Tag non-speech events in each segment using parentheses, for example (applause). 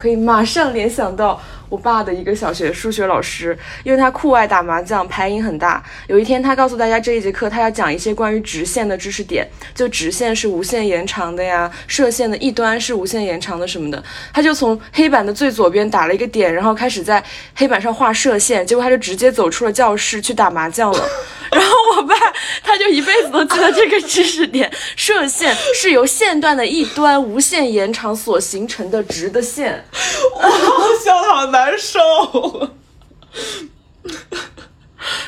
可以马上联想到我爸的一个小学数学老师，因为他酷爱打麻将，牌瘾很大。有一天，他告诉大家这一节课他要讲一些关于直线的知识点，就直线是无限延长的呀，射线的一端是无限延长的什么的。他就从黑板的最左边打了一个点，然后开始在黑板上画射线，结果他就直接走出了教室去打麻将了。然后我爸他就一辈子都记得这个知识点：射线是由线段的一端无限延长所形成的直的线。我笑的好难受。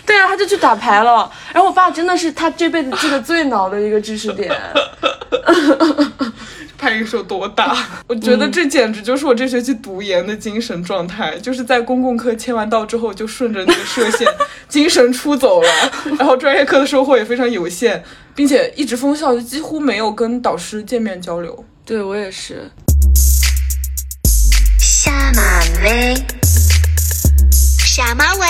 对啊，他就去打牌了。然后我爸真的是他这辈子记得最牢的一个知识点。(laughs) 牌瘾是有多大？(laughs) 我觉得这简直就是我这学期读研的精神状态，就是在公共课签完到之后，就顺着那个射线，精神出走了。(laughs) 然后专业课的收获也非常有限，并且一直封校，就几乎没有跟导师见面交流。对我也是。下马威，下马威。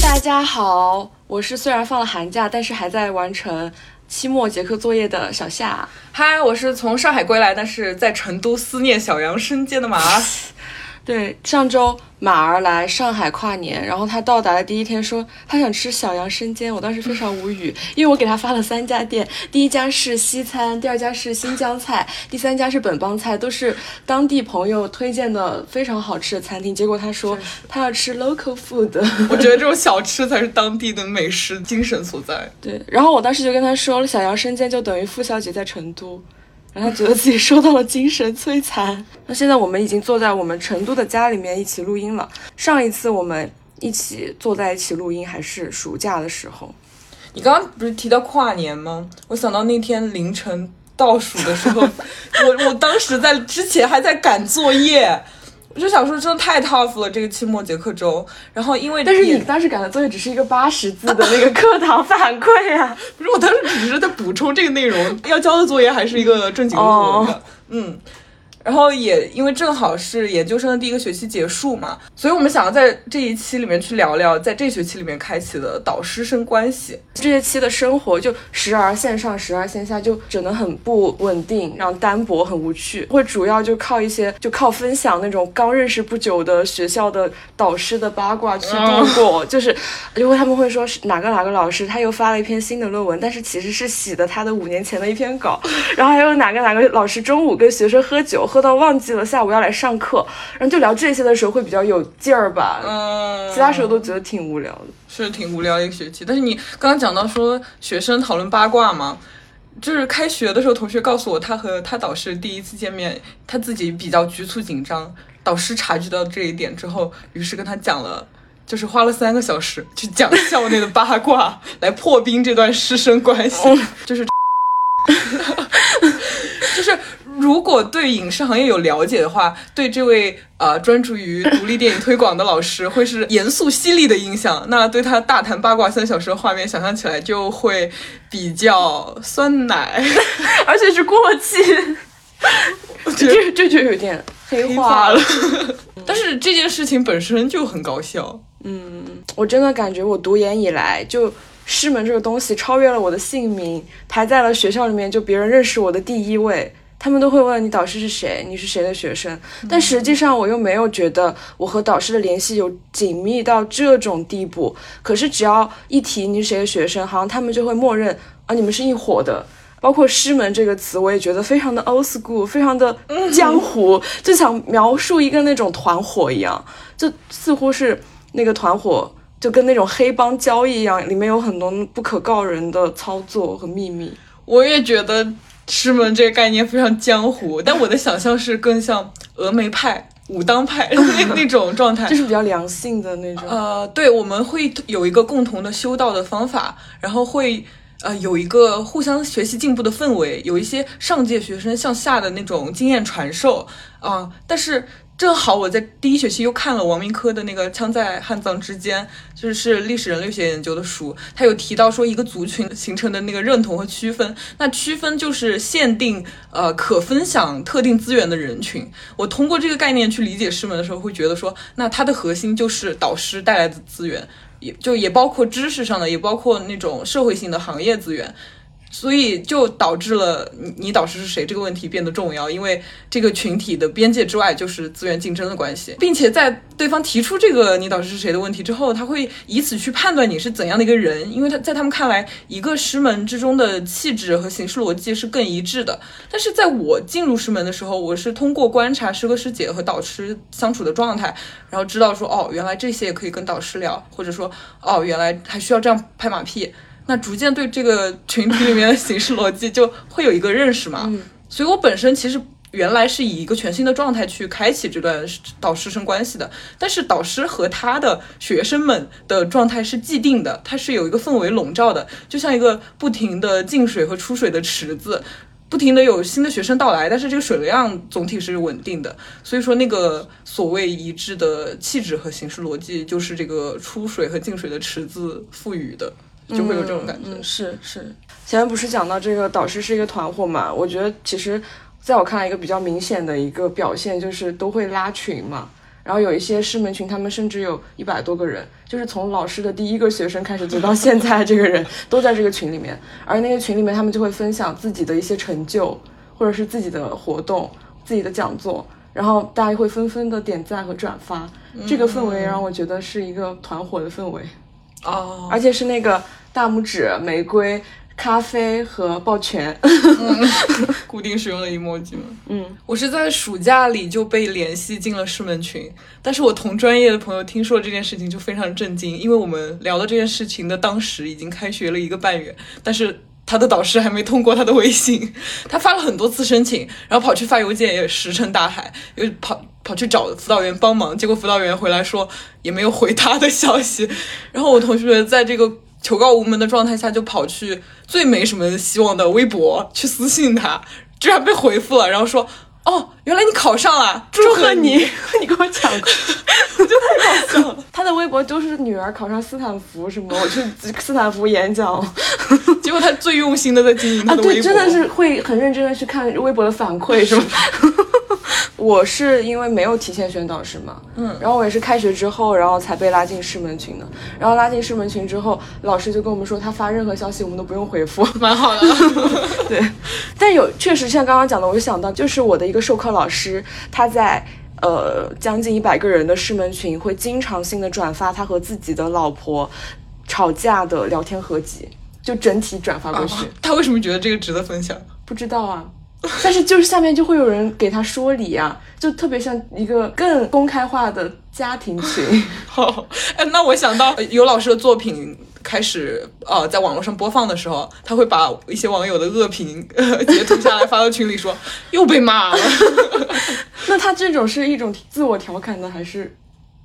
大家好，我是虽然放了寒假，但是还在完成。期末结课作业的小夏，嗨，我是从上海归来，但是在成都思念小杨生煎的马。(laughs) 对，上周。马儿来上海跨年，然后他到达的第一天说他想吃小杨生煎，我当时非常无语，(laughs) 因为我给他发了三家店，第一家是西餐，第二家是新疆菜，第三家是本帮菜，都是当地朋友推荐的非常好吃的餐厅。结果他说他要吃 local food，我觉得这种小吃才是当地的美食精神所在。对，然后我当时就跟他说了，小杨生煎就等于付小姐在成都。然后觉得自己受到了精神摧残。(laughs) 那现在我们已经坐在我们成都的家里面一起录音了。上一次我们一起坐在一起录音还是暑假的时候。你刚刚不是提到跨年吗？我想到那天凌晨倒数的时候，(laughs) 我我当时在之前还在赶作业。我就想说，真的太 tough 了，这个期末结课周。然后因为，但是你当时赶的作业只是一个八十字的那个课堂反馈啊，不是，我当时只是在补充这个内容，要交的作业还是一个正经论文的，嗯。然后也因为正好是研究生的第一个学期结束嘛，所以我们想要在这一期里面去聊聊在这学期里面开启的导师生关系。这学期的生活就时而线上，时而线下，就整得很不稳定，然后单薄，很无趣。会主要就靠一些，就靠分享那种刚认识不久的学校的导师的八卦去度过。就是，因为他们会说是哪个哪个老师他又发了一篇新的论文，但是其实是洗的他的五年前的一篇稿。(laughs) 然后还有哪个哪个老师中午跟学生喝酒。喝到忘记了下午要来上课，然后就聊这些的时候会比较有劲儿吧。嗯，其他时候都觉得挺无聊的，是挺无聊一个学期。但是你刚刚讲到说学生讨论八卦嘛，就是开学的时候，同学告诉我他和他导师第一次见面，他自己比较局促紧张。导师察觉到这一点之后，于是跟他讲了，就是花了三个小时去讲校内的八卦 (laughs) 来破冰这段师生关系，就是，就是。如果对影视行业有了解的话，对这位呃专注于独立电影推广的老师会是严肃犀利的印象。那对他大谈八卦三小时的画面，想象起来就会比较酸奶，而且是过气。这这就有点黑化了。但是这件事情本身就很搞笑。嗯，我真的感觉我读研以来，就师门这个东西超越了我的姓名，排在了学校里面就别人认识我的第一位。他们都会问你导师是谁，你是谁的学生，但实际上我又没有觉得我和导师的联系有紧密到这种地步。可是只要一提你是谁的学生，好像他们就会默认啊，你们是一伙的。包括师门这个词，我也觉得非常的 old school，非常的江湖，就想描述一个那种团伙一样，就似乎是那个团伙就跟那种黑帮交易一样，里面有很多不可告人的操作和秘密。我也觉得。师门这个概念非常江湖，(laughs) 但我的想象是更像峨眉派、武当派 (laughs) 那 (laughs) 那种状态，就是比较良性的那种。呃，对，我们会有一个共同的修道的方法，然后会呃有一个互相学习进步的氛围，有一些上届学生向下的那种经验传授啊，但是。正好我在第一学期又看了王明科的那个《枪在汉藏之间》，就是历史人类学研究的书，他有提到说一个族群形成的那个认同和区分，那区分就是限定呃可分享特定资源的人群。我通过这个概念去理解师门的时候，会觉得说，那它的核心就是导师带来的资源，也就也包括知识上的，也包括那种社会性的行业资源。所以就导致了你你导师是谁这个问题变得重要，因为这个群体的边界之外就是资源竞争的关系，并且在对方提出这个你导师是谁的问题之后，他会以此去判断你是怎样的一个人，因为他在他们看来，一个师门之中的气质和行事逻辑是更一致的。但是在我进入师门的时候，我是通过观察师哥师姐和导师相处的状态，然后知道说哦，原来这些也可以跟导师聊，或者说哦，原来还需要这样拍马屁。那逐渐对这个群体里面的形式逻辑就会有一个认识嘛。所以我本身其实原来是以一个全新的状态去开启这段导师生关系的，但是导师和他的学生们的状态是既定的，它是有一个氛围笼罩的，就像一个不停的进水和出水的池子。不停的有新的学生到来，但是这个水量总体是稳定的，所以说那个所谓一致的气质和形式逻辑，就是这个出水和进水的池子赋予的，就会有这种感觉。嗯，是是。前面不是讲到这个导师是一个团伙嘛？我觉得其实在我看来，一个比较明显的一个表现就是都会拉群嘛。然后有一些师门群，他们甚至有一百多个人，就是从老师的第一个学生开始，直到 (laughs) 现在这个人都在这个群里面。而那个群里面，他们就会分享自己的一些成就，或者是自己的活动、自己的讲座，然后大家会纷纷的点赞和转发。这个氛围让我觉得是一个团伙的氛围，哦，而且是那个大拇指、玫瑰。咖啡和抱拳，(laughs) 固定使用的 emoji 吗？嗯，我是在暑假里就被联系进了师门群，但是我同专业的朋友听说这件事情就非常震惊，因为我们聊到这件事情的当时已经开学了一个半月，但是他的导师还没通过他的微信，(laughs) 他发了很多次申请，然后跑去发邮件也石沉大海，又跑跑去找辅导员帮忙，结果辅导员回来说也没有回他的消息，(laughs) 然后我同学在这个。求告无门的状态下，就跑去最没什么希望的微博去私信他，居然被回复了，然后说：“哦，原来你考上了，祝贺你！”你 (laughs) 跟我讲过，我觉得太搞笑了。他的微博都是女儿考上斯坦福什么，我去斯坦福演讲，(laughs) 结果他最用心的在经营他的微博，对，真的是会很认真的去看微博的反馈，是吗？我是因为没有提前选导师嘛，嗯，然后我也是开学之后，然后才被拉进师门群的。然后拉进师门群之后，老师就跟我们说，他发任何消息我们都不用回复，蛮好的。(laughs) 对，但有确实像刚刚讲的，我就想到，就是我的一个授课老师，他在呃将近一百个人的师门群，会经常性的转发他和自己的老婆吵架的聊天合集，就整体转发过去。他为什么觉得这个值得分享？不知道啊。但是就是下面就会有人给他说理啊，就特别像一个更公开化的家庭群。(laughs) 好，哎，那我想到有老师的作品开始呃在网络上播放的时候，他会把一些网友的恶评 (laughs) 截图下来发到群里说 (laughs) 又被骂了。(laughs) 那他这种是一种自我调侃呢，还是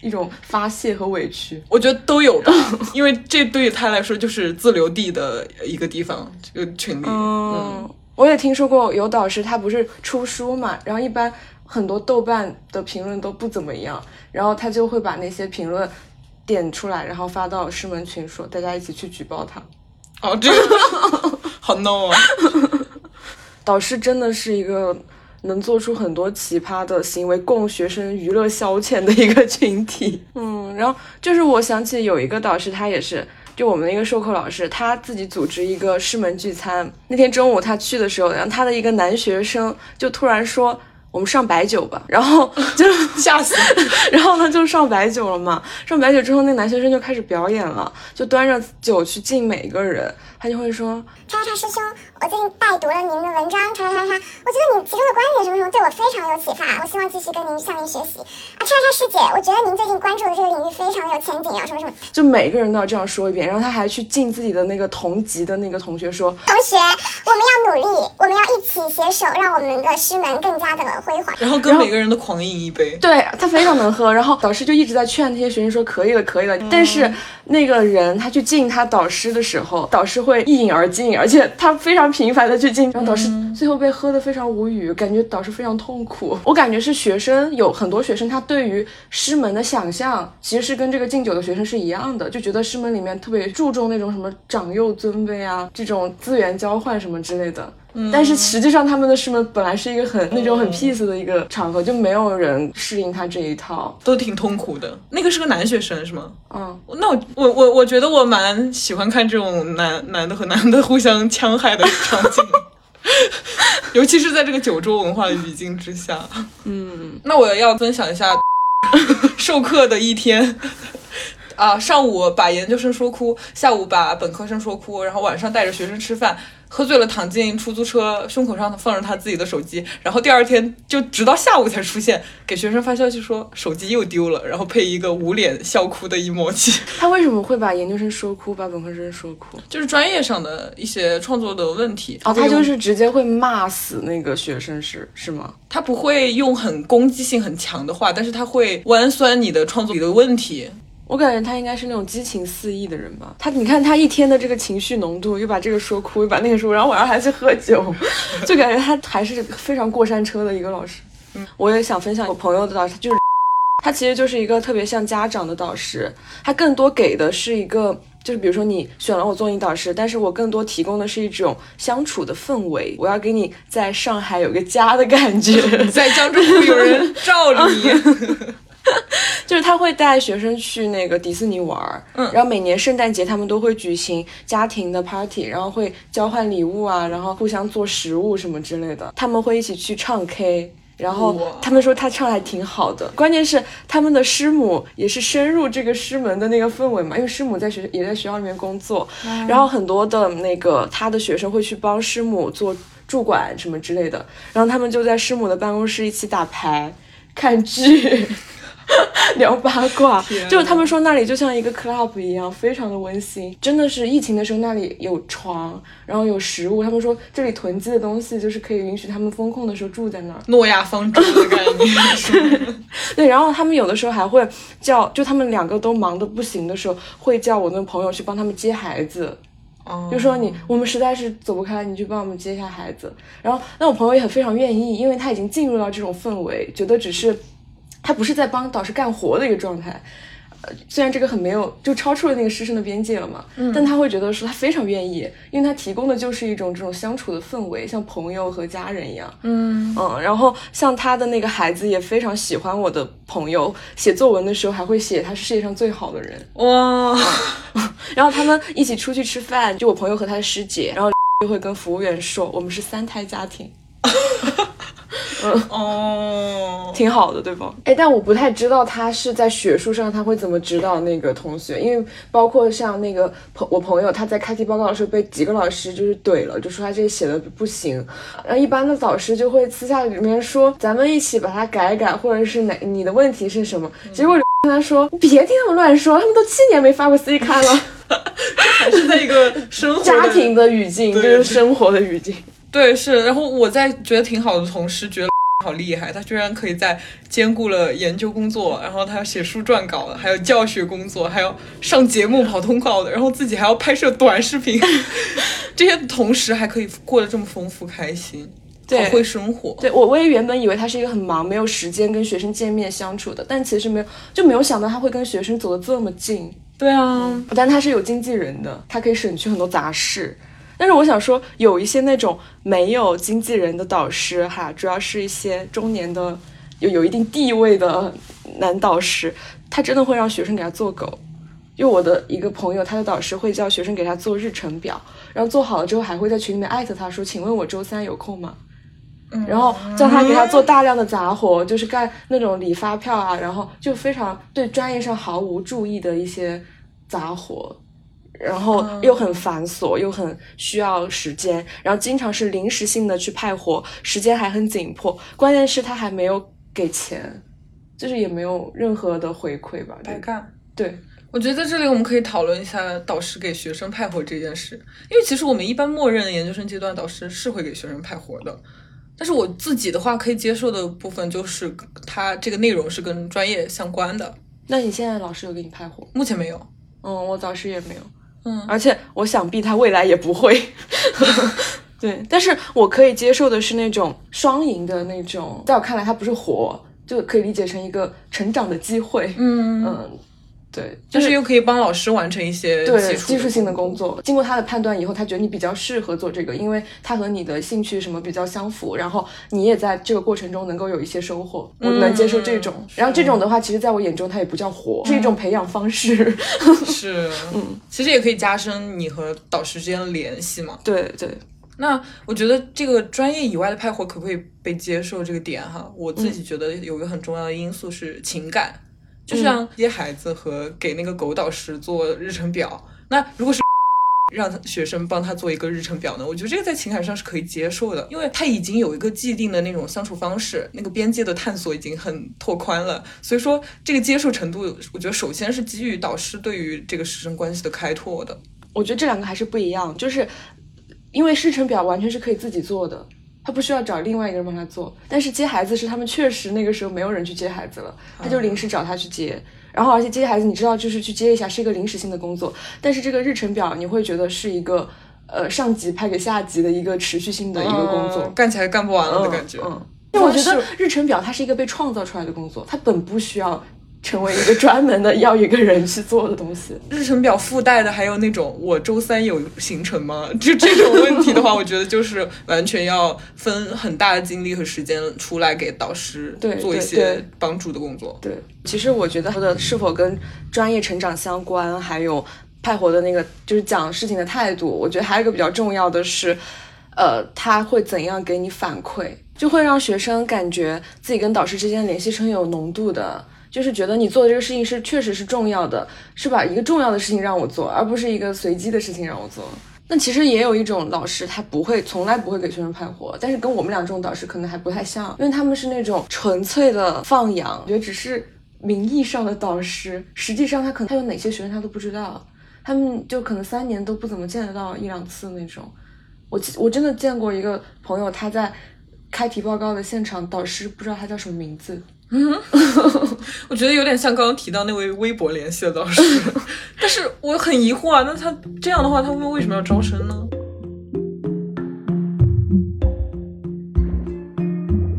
一种发泄和委屈？我觉得都有吧，因为这对于他来说就是自留地的一个地方，这个群里，嗯。我也听说过有导师，他不是出书嘛，然后一般很多豆瓣的评论都不怎么样，然后他就会把那些评论点出来，然后发到师门群，说大家一起去举报他。哦，这个 (laughs) 好 no 啊！导师真的是一个能做出很多奇葩的行为，供学生娱乐消遣的一个群体。嗯，然后就是我想起有一个导师，他也是。就我们的一个授课老师，他自己组织一个师门聚餐。那天中午他去的时候，然后他的一个男学生就突然说：“我们上白酒吧。”然后 (laughs) 就吓死，(laughs) 然后呢就上白酒了嘛。上白酒之后，那男学生就开始表演了，就端着酒去敬每一个人。他就会说：“叉叉师兄，我最近拜读了您的文章，叉叉叉叉，我觉得你其中的观点什么什么对我非常有启发，我希望继续跟您向您学习。啊，叉叉师姐，我觉得您最近关注的这个领域非常有前景啊，什么什么。”就每个人都要这样说一遍，然后他还去敬自己的那个同级的那个同学说：“同学，我们要努力，我们要一起携手，让我们的师门更加的辉煌。”然后跟每个人都狂饮一杯。对他非常能喝，然后导师就一直在劝那些学生说：“可以了，可以了。”但是那个人他去敬他导师的时候，导师会一饮而尽。而且他非常频繁的去敬，然后导师最后被喝得非常无语，感觉导师非常痛苦。我感觉是学生有很多学生，他对于师门的想象其实是跟这个敬酒的学生是一样的，就觉得师门里面特别注重那种什么长幼尊卑啊，这种资源交换什么之类的。但是实际上他们的师门本来是一个很那种很 peace 的一个场合，就没有人适应他这一套。都挺痛苦的。那个是个男学生是吗？嗯，那我我我我觉得我蛮喜欢看这种男男的和男的互相戕害的场景，(laughs) 尤其是在这个九州文化的语境之下。嗯，那我要分享一下 (laughs) 授课的一天。啊，上午把研究生说哭，下午把本科生说哭，然后晚上带着学生吃饭，喝醉了躺进出租车，胸口上放着他自己的手机，然后第二天就直到下午才出现，给学生发消息说手机又丢了，然后配一个捂脸笑哭的 emoji。他为什么会把研究生说哭，把本科生说哭？就是专业上的一些创作的问题。哦，他就是直接会骂死那个学生是是吗？他不会用很攻击性很强的话，但是他会弯酸你的创作里的问题。我感觉他应该是那种激情四溢的人吧。他，你看他一天的这个情绪浓度，又把这个说哭，又把那个说，然后晚上还去喝酒，(laughs) 就感觉他还是非常过山车的一个老师。嗯，我也想分享我朋友的导师，就是 (laughs) 他其实就是一个特别像家长的导师，他更多给的是一个。就是比如说你选了我做你导师，但是我更多提供的是一种相处的氛围，我要给你在上海有个家的感觉，在江浙沪有人罩你，(laughs) (laughs) 就是他会带学生去那个迪士尼玩儿，嗯，然后每年圣诞节他们都会举行家庭的 party，然后会交换礼物啊，然后互相做食物什么之类的，他们会一起去唱 K。然后他们说他唱得还挺好的，关键是他们的师母也是深入这个师门的那个氛围嘛，因为师母在学也在学校里面工作，然后很多的那个他的学生会去帮师母做驻管什么之类的，然后他们就在师母的办公室一起打牌、看剧。(laughs) 聊八卦，就是他们说那里就像一个 club 一样，非常的温馨。真的是疫情的时候，那里有床，然后有食物。他们说这里囤积的东西，就是可以允许他们封控的时候住在那儿。诺亚方舟的感觉 (laughs) 对，然后他们有的时候还会叫，就他们两个都忙得不行的时候，会叫我那个朋友去帮他们接孩子。哦就说你我们实在是走不开，你去帮我们接一下孩子。然后那我朋友也很非常愿意，因为他已经进入到这种氛围，觉得只是他不是在帮导师干活的一个状态。呃，虽然这个很没有，就超出了那个师生的边界了嘛，嗯但他会觉得说他非常愿意，因为他提供的就是一种这种相处的氛围，像朋友和家人一样。嗯嗯，然后像他的那个孩子也非常喜欢我的朋友，写作文的时候还会写他是世界上最好的人。哇，(laughs) 然后他们一起出去吃饭，就我朋友和他的师姐，然后 (laughs) 就会跟服务员说我们是三胎家庭，(laughs) 哦，挺好的，对吧？哎，但我不太知道他是在学术上他会怎么指导那个同学，因为包括像那个朋我朋友他在开题报告的时候被几个老师就是怼了，就说他这个写的不行，然后一般的导师就会私下里面说咱们一起把它改改，或者是哪你的问题是什么，结果跟他说你别听他们乱说，他们都七年没发过 C 刊了。(laughs) 这还是在一个生活家庭的语境，就是生活的语境。对是，然后我在觉得挺好的同时，觉得 (laughs) 好厉害，他居然可以在兼顾了研究工作，然后他要写书撰稿，还有教学工作，还要上节目跑通告的，然后自己还要拍摄短视频，(laughs) 这些同时还可以过得这么丰富开心，对好会生活。对我，我也原本以为他是一个很忙，没有时间跟学生见面相处的，但其实没有，就没有想到他会跟学生走得这么近。对啊，但他是有经纪人的，他可以省去很多杂事。但是我想说，有一些那种没有经纪人的导师哈，主要是一些中年的有有一定地位的男导师，他真的会让学生给他做狗。因为我的一个朋友，他的导师会叫学生给他做日程表，然后做好了之后还会在群里面艾特他说：“请问我周三有空吗？”然后叫他给他做大量的杂活，就是干那种理发票啊，然后就非常对专业上毫无注意的一些杂活，然后又很繁琐，又很需要时间，然后经常是临时性的去派活，时间还很紧迫，关键是他还没有给钱，就是也没有任何的回馈吧，白干。对。我觉得在这里我们可以讨论一下导师给学生派活这件事，因为其实我们一般默认研究生阶段导师是会给学生派活的，但是我自己的话可以接受的部分就是他这个内容是跟专业相关的，那你现在老师有给你派活？目前没有。嗯，我导师也没有。嗯而且我想必他未来也不会。(laughs) 对，但是我可以接受的是那种双赢的那种，在我看来，它不是活，就可以理解成一个成长的机会。嗯嗯，对，但是又可以帮老师完成一些对技术性的工作，经过他的判断以后，他觉得你比较适合做这个，因为他和你的兴趣什么比较相符，然后你也在这个过程中能够有一些收获，我能接受这种。然后这种的话，其实在我眼中，它也不叫活，是一种培养方式。(laughs) 是，嗯，其实也可以加深你和导师之间的联系嘛。对对，那我觉得这个专业以外的派活可不可以被接受这个点哈，我自己觉得有一个很重要的因素是情感，就像接孩子和给那个狗导师做日程表。那如果是 (laughs) 让他学生帮他做一个日程表呢，我觉得这个在情感上是可以接受的，因为他已经有一个既定的那种相处方式，那个边界的探索已经很拓宽了。所以说，这个接受程度，我觉得首先是基于导师对于这个师生关系的开拓的。我觉得这两个还是不一样，就是因为日程表完全是可以自己做的，他不需要找另外一个人帮他做。但是接孩子是他们确实那个时候没有人去接孩子了，他就临时找他去接。然后而且接孩子，你知道就是去接一下是一个临时性的工作，但是这个日程表你会觉得是一个呃上级派给下级的一个持续性的一个工作，嗯干起来干不完了的感觉。嗯，因为我觉得日程表它是一个被创造出来的工作，它本不需要成为一个专门的要一个人去做的东西。(laughs) 日程表附带的还有那种我周三有行程吗？(laughs) 就这种问题的话，我觉得就是完全要分很大的精力和时间出来给导师做一些帮助的工作。对，其实我觉得它的是否跟专业成长相关，还有派活的那个就是讲事情的态度，我觉得还有一个比较重要的是，呃，他会怎样给你反馈，就会让学生感觉自己跟导师之间的联系是很有浓度的。就是觉得你做的这个事情是确实是重要的，是把一个重要的事情让我做，而不是一个随机的事情让我做。那其实也有一种老师，他不会，从来不会给学生派活，但是跟我们俩这种导师可能还不太像，因为他们是那种纯粹的放养，觉得只是名义上的导师，实际上他可能他有哪些学生他都不知道，他们就可能三年都不怎么见得到一两次那种。我我真的见过一个朋友，他在开题报告的现场，导师不知道他叫什么名字，(laughs) 我觉得有点像刚刚提到那位微博联系的导师，(laughs) 但是我很疑惑啊，那他这样的话，他们为什么要招生呢？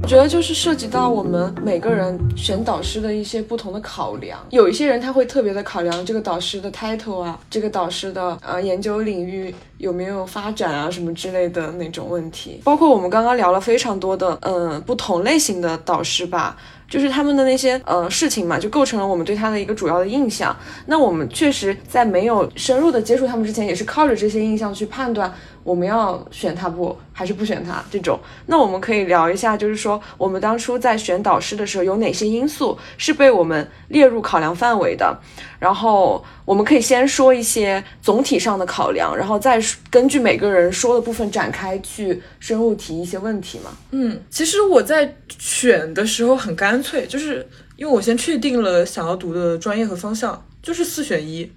我觉得就是涉及到我们每个人选导师的一些不同的考量。有一些人他会特别的考量这个导师的 title 啊，这个导师的呃研究领域有没有发展啊什么之类的那种问题。包括我们刚刚聊了非常多的呃不同类型的导师吧。就是他们的那些呃事情嘛，就构成了我们对他的一个主要的印象。那我们确实在没有深入的接触他们之前，也是靠着这些印象去判断我们要选他不还是不选他这种。那我们可以聊一下，就是说我们当初在选导师的时候，有哪些因素是被我们列入考量范围的。然后我们可以先说一些总体上的考量，然后再根据每个人说的部分展开去深入提一些问题嘛。嗯，其实我在选的时候很干脆，就是因为我先确定了想要读的专业和方向，就是四选一。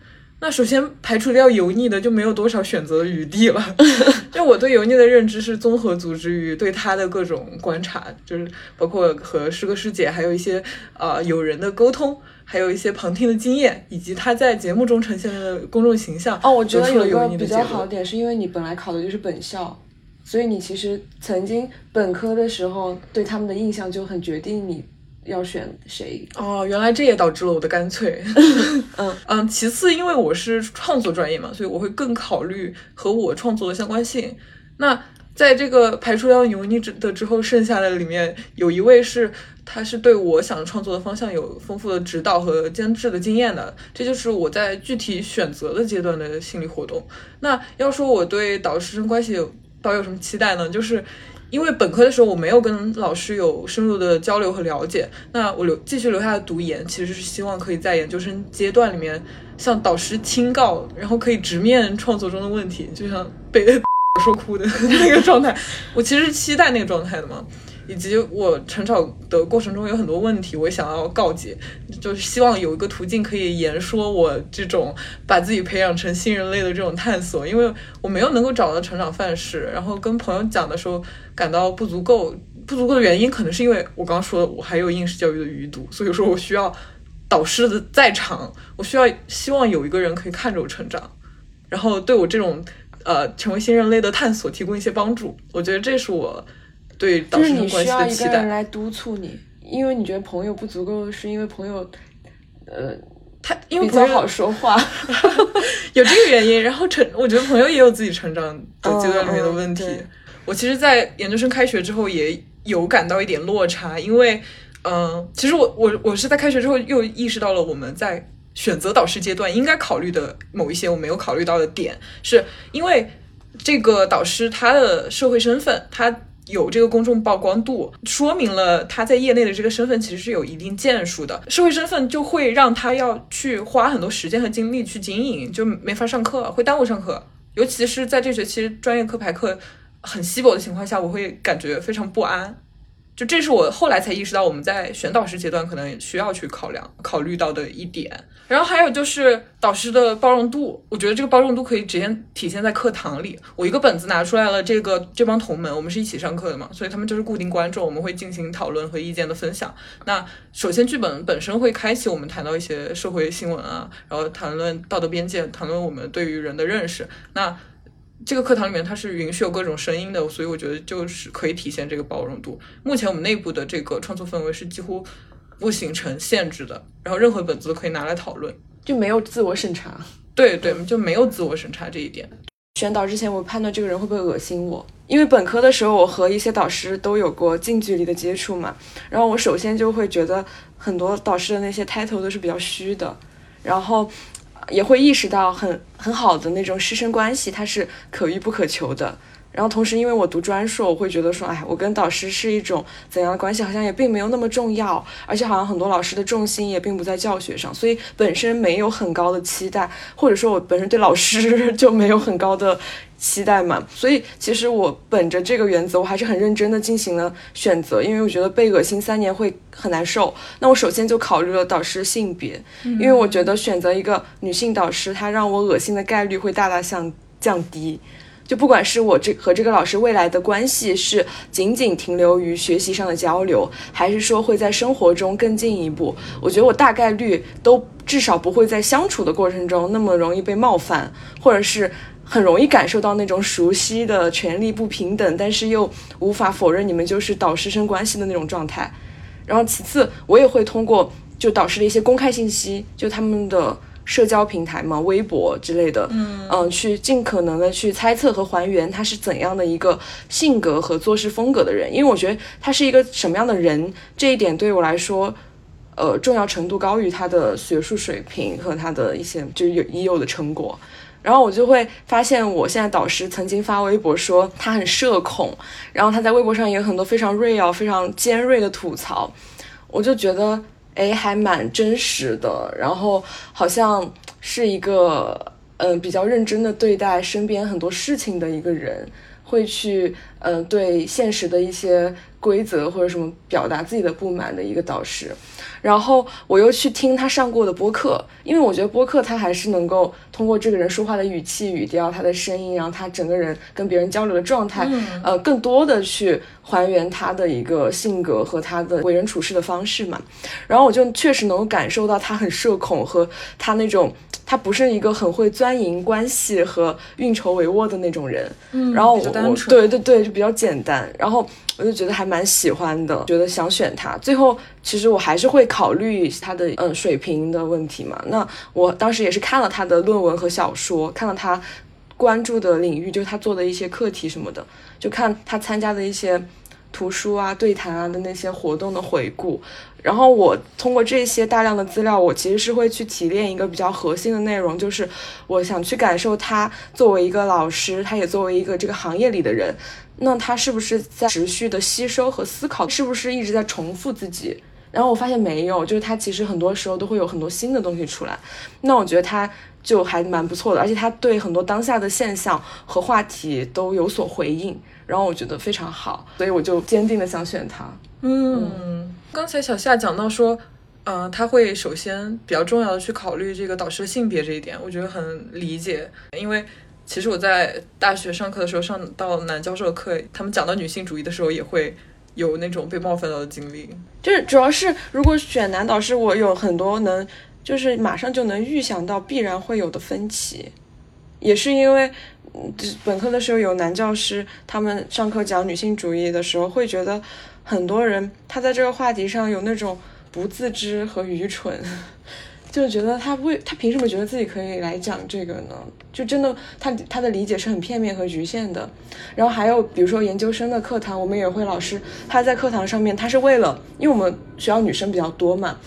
那首先排除掉油腻的，就没有多少选择的余地了。(laughs) 就我对油腻的认知是综合组织于对他的各种观察，就是包括和师哥师姐，还有一些呃友人的沟通，还有一些旁听的经验，以及他在节目中呈现的公众形象。哦，我觉得有一个比较好的点，是因为你本来考的就是本校，所以你其实曾经本科的时候对他们的印象就很决定你要选谁。哦，原来这也导致了我的干脆。(laughs) 嗯嗯，其次，因为我是创作专业嘛，所以我会更考虑和我创作的相关性。那在这个排除掉油腻之的之后，剩下的里面有一位是，他是对我想创作的方向有丰富的指导和监制的经验的，这就是我在具体选择的阶段的心理活动。那要说我对导师生关系有抱有什么期待呢？就是因为本科的时候我没有跟老师有深入的交流和了解，那我留继续留下来读研，其实是希望可以在研究生阶段里面向导师倾告，然后可以直面创作中的问题，就像被说哭的 (laughs) 那个状态。我其实是期待那个状态的嘛。以及我成长的过程中有很多问题，我想要告解，就是希望有一个途径可以言说我这种把自己培养成新人类的这种探索，因为我没有能够找到成长范式，然后跟朋友讲的时候感到不足够，不足够的原因可能是因为我刚刚说的我还有应试教育的余毒，所以说我需要导师的在场，我需要希望有一个人可以看着我成长，然后对我这种呃成为新人类的探索提供一些帮助，我觉得这是我。对导就是师生关系你需要的期待，一个人来督促你，因为你觉得朋友不足够，是因为朋友，呃，他因为比较好说话。(laughs) 有这个原因，然后成，我觉得朋友也有自己成长的阶段里面的问题。我其实，在研究生开学之后，也有感到一点落差，因为，嗯、其实我我我是在开学之后又意识到了我们在选择导师阶段应该考虑的某一些我没有考虑到的点，是因为这个导师他的社会身份，他有这个公众曝光度，说明了他在业内的这个身份其实是有一定建树的。社会身份就会让他要去花很多时间和精力去经营，就没法上课，会耽误上课。尤其是在这学期专业课排课很稀薄的情况下，我会感觉非常不安。就这是我后来才意识到，我们在选导师阶段可能需要去考量、考虑到的一点。然后还有就是导师的包容度，我觉得这个包容度可以直接体现在课堂里。我一个本子拿出来了，这个这帮同门，我们是一起上课的嘛，所以他们就是固定观众，我们会进行讨论和意见的分享。那首先剧本本身会开启我们谈到一些社会新闻啊，然后谈论道德边界，谈论我们对于人的认识。那这个课堂里面它是允许有各种声音的，所以我觉得就是可以体现这个包容度。目前我们内部的这个创作氛围是几乎不形成限制的，然后任何本子都可以拿来讨论。就没有自我审查。对对，就没有自我审查这一点。选导之前，我判断这个人会不会恶心我，因为本科的时候我和一些导师都有过近距离的接触嘛，然后我首先就会觉得很多导师的那些 title 都是比较虚的，然后也会意识到很很好的那种师生关系，它是可遇不可求的。然后同时，因为我读专硕，我会觉得说，哎，我跟导师是一种怎样的关系，好像也并没有那么重要，而且好像很多老师的重心也并不在教学上，所以本身没有很高的期待，或者说我本身对老师 (laughs) 就没有很高的期待嘛。所以其实我本着这个原则，我还是很认真的进行了选择，因为我觉得被恶心三年会很难受。那我首先就考虑了导师性别，因为我觉得选择一个女性导师，她让我恶心的概率会大大降降低。就不管是我这和这个老师未来的关系是仅仅停留于学习上的交流，还是说会在生活中更进一步，我觉得我大概率都至少不会在相处的过程中那么容易被冒犯，或者是很容易感受到那种熟悉的权力不平等，但是又无法否认你们就是导师生关系的那种状态。然后其次，我也会通过就导师的一些公开信息，就他们的社交平台嘛，微博之类的，嗯去尽可能的去猜测和还原他是怎样的一个性格和做事风格的人，因为我觉得他是一个什么样的人，这一点对我来说。呃，重要程度高于他的学术水平和他的一些就是有已有的成果，然后我就会发现，我现在导师曾经发微博说他很社恐，然后他在微博上也有很多非常 real、非常尖锐的吐槽，我就觉得哎，还蛮真实的，然后好像是一个嗯、比较认真的对待身边很多事情的一个人，会去嗯、呃对现实的一些规则或者什么表达自己的不满的一个导师。然后我又去听他上过的播客，因为我觉得播客他还是能够通过这个人说话的语气、语调、他的声音，然后他整个人跟别人交流的状态，呃，更多的去还原他的一个性格和他的为人处事的方式嘛。然后我就确实能够感受到他很社恐和他那种。他不是一个很会钻营关系和运筹帷幄的那种人，嗯，然后比较单纯对对对，就比较简单，然后我就觉得还蛮喜欢的，觉得想选他。最后其实我还是会考虑他的嗯水平的问题嘛。那我当时也是看了他的论文和小说，看了他关注的领域，就是他做的一些课题什么的，就看他参加的一些图书啊、对谈啊的那些活动的回顾。然后我通过这些大量的资料，我其实是会去提炼一个比较核心的内容，就是我想去感受他作为一个老师，他也作为一个这个行业里的人，那他是不是在持续的吸收和思考，是不是一直在重复自己？然后我发现没有，就是他其实很多时候都会有很多新的东西出来。那我觉得他就还蛮不错的，而且他对很多当下的现象和话题都有所回应，然后我觉得非常好，所以我就坚定的想选他。嗯，刚才小夏讲到说，呃，他会首先比较重要的去考虑这个导师的性别这一点，我觉得很理解，因为其实我在大学上课的时候，上到男教授的课，他们讲到女性主义的时候，也会有那种被冒犯到的经历。就是主要是如果选男导师，我有很多能就是马上就能预想到必然会有的分歧，也是因为。嗯本科的时候有男教师，他们上课讲女性主义的时候，会觉得很多人他在这个话题上有那种不自知和愚蠢，(laughs) 就觉得他为他凭什么觉得自己可以来讲这个呢？就真的他他的理解是很片面和局限的。然后还有比如说研究生的课堂，我们也会老师他在课堂上面，他是为了因为我们学校女生比较多嘛，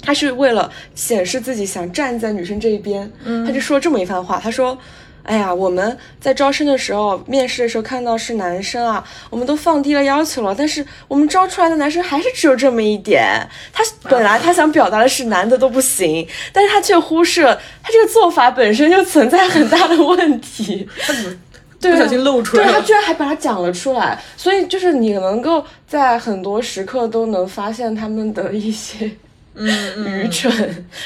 他是为了显示自己想站在女生这一边，他就说这么一番话，他说。哎呀，我们在招生的时候，面试的时候看到是男生啊，我们都放低了要求了，但是我们招出来的男生还是只有这么一点。他本来他想表达的是男的都不行，但是他却忽视了他这个做法本身就存在很大的问题。(laughs) 对啊不小心露出来了对他居然还把它讲了出来，所以就是你能够在很多时刻都能发现他们的一些。愚蠢，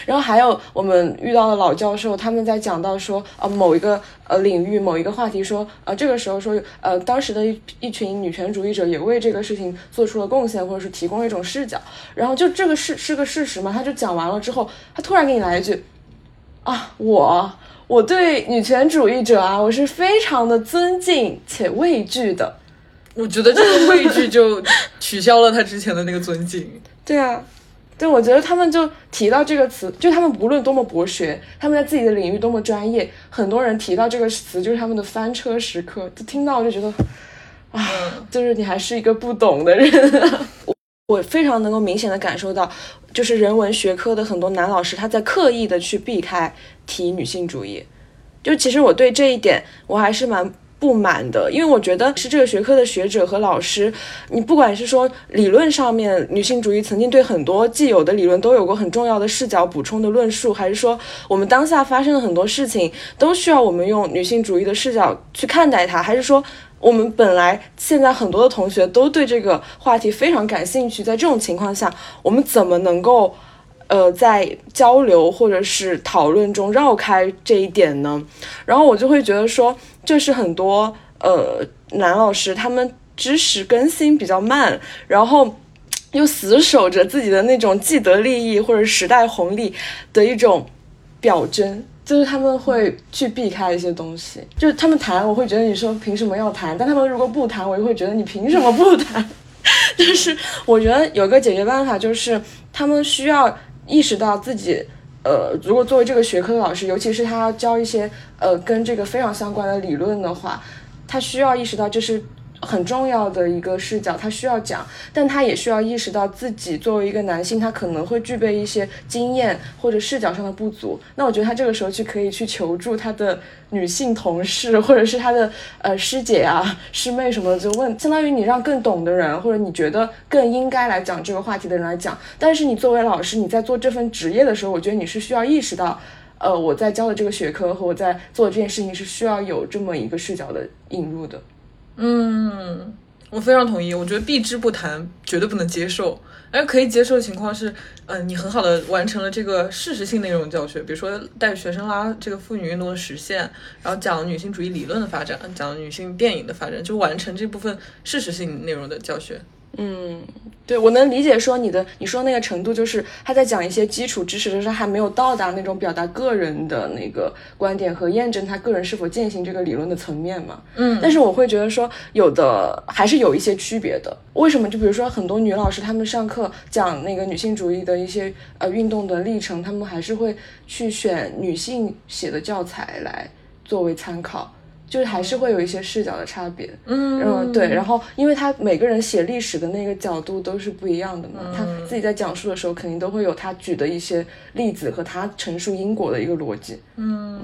然后还有我们遇到的老教授，他们在讲到说，呃，某一个呃领域某一个话题说，呃，这个时候说，呃，当时的一一群女权主义者也为这个事情做出了贡献，或者是提供了一种视角，然后就这个是是个事实嘛，他就讲完了之后，他突然给你来一句，啊，我我对女权主义者啊，我是非常的尊敬且畏惧的，我觉得这个畏惧就取消了他之前的那个尊敬。(laughs) 对啊，对，我觉得他们就提到这个词，就他们无论多么博学，他们在自己的领域多么专业，很多人提到这个词就是他们的翻车时刻，就听到我就觉得，啊，就是你还是一个不懂的人。我 (laughs) 我非常能够明显的感受到，就是人文学科的很多男老师他在刻意的去避开提女性主义，就其实我对这一点我还是蛮不满的，因为我觉得是这个学科的学者和老师，你不管是说理论上面女性主义曾经对很多既有的理论都有过很重要的视角补充的论述，还是说我们当下发生的很多事情都需要我们用女性主义的视角去看待它，还是说我们本来现在很多的同学都对这个话题非常感兴趣，在这种情况下，我们怎么能够？呃，在交流或者是讨论中绕开这一点呢，然后我就会觉得说，这是很多呃男老师他们知识更新比较慢，然后又死守着自己的那种既得利益或者时代红利的一种表征。就是他们会去避开一些东西，就是他们谈，我会觉得你说凭什么要谈，但他们如果不谈，我就会觉得你凭什么不谈？(laughs) 就是我觉得有个解决办法，就是他们需要意识到自己，呃，如果作为这个学科的老师，尤其是他要教一些呃跟这个非常相关的理论的话，他需要意识到就是很重要的一个视角，他需要讲，但他也需要意识到自己作为一个男性，他可能会具备一些经验或者视角上的不足。那我觉得他这个时候去可以去求助他的女性同事，或者是他的呃师姐啊、师妹什么的，就问，相当于你让更懂的人，或者你觉得更应该来讲这个话题的人来讲。但是你作为老师，你在做这份职业的时候，我觉得你是需要意识到。呃，我在教的这个学科和我在做这件事情是需要有这么一个视角的引入的。嗯，我非常同意。我觉得避之不谈绝对不能接受。而可以接受的情况是，嗯、你很好的完成了这个事实性内容教学，比如说带学生拉这个妇女运动的实现，然后讲女性主义理论的发展，讲女性电影的发展，就完成这部分事实性内容的教学。嗯，对我能理解说你的你说那个程度，就是他在讲一些基础知识的时候，还没有到达那种表达个人的那个观点和验证他个人是否践行这个理论的层面嘛。嗯但是我会觉得说，有的还是有一些区别的。为什么？就比如说很多女老师，她们上课讲那个女性主义的一些呃运动的历程，她们还是会去选女性写的教材来作为参考。就是还是会有一些视角的差别，嗯。嗯，对，然后因为他每个人写历史的那个角度都是不一样的嘛，他嗯。自己在讲述的时候，肯定都会有他举的一些例子和他陈述因果的一个逻辑。嗯。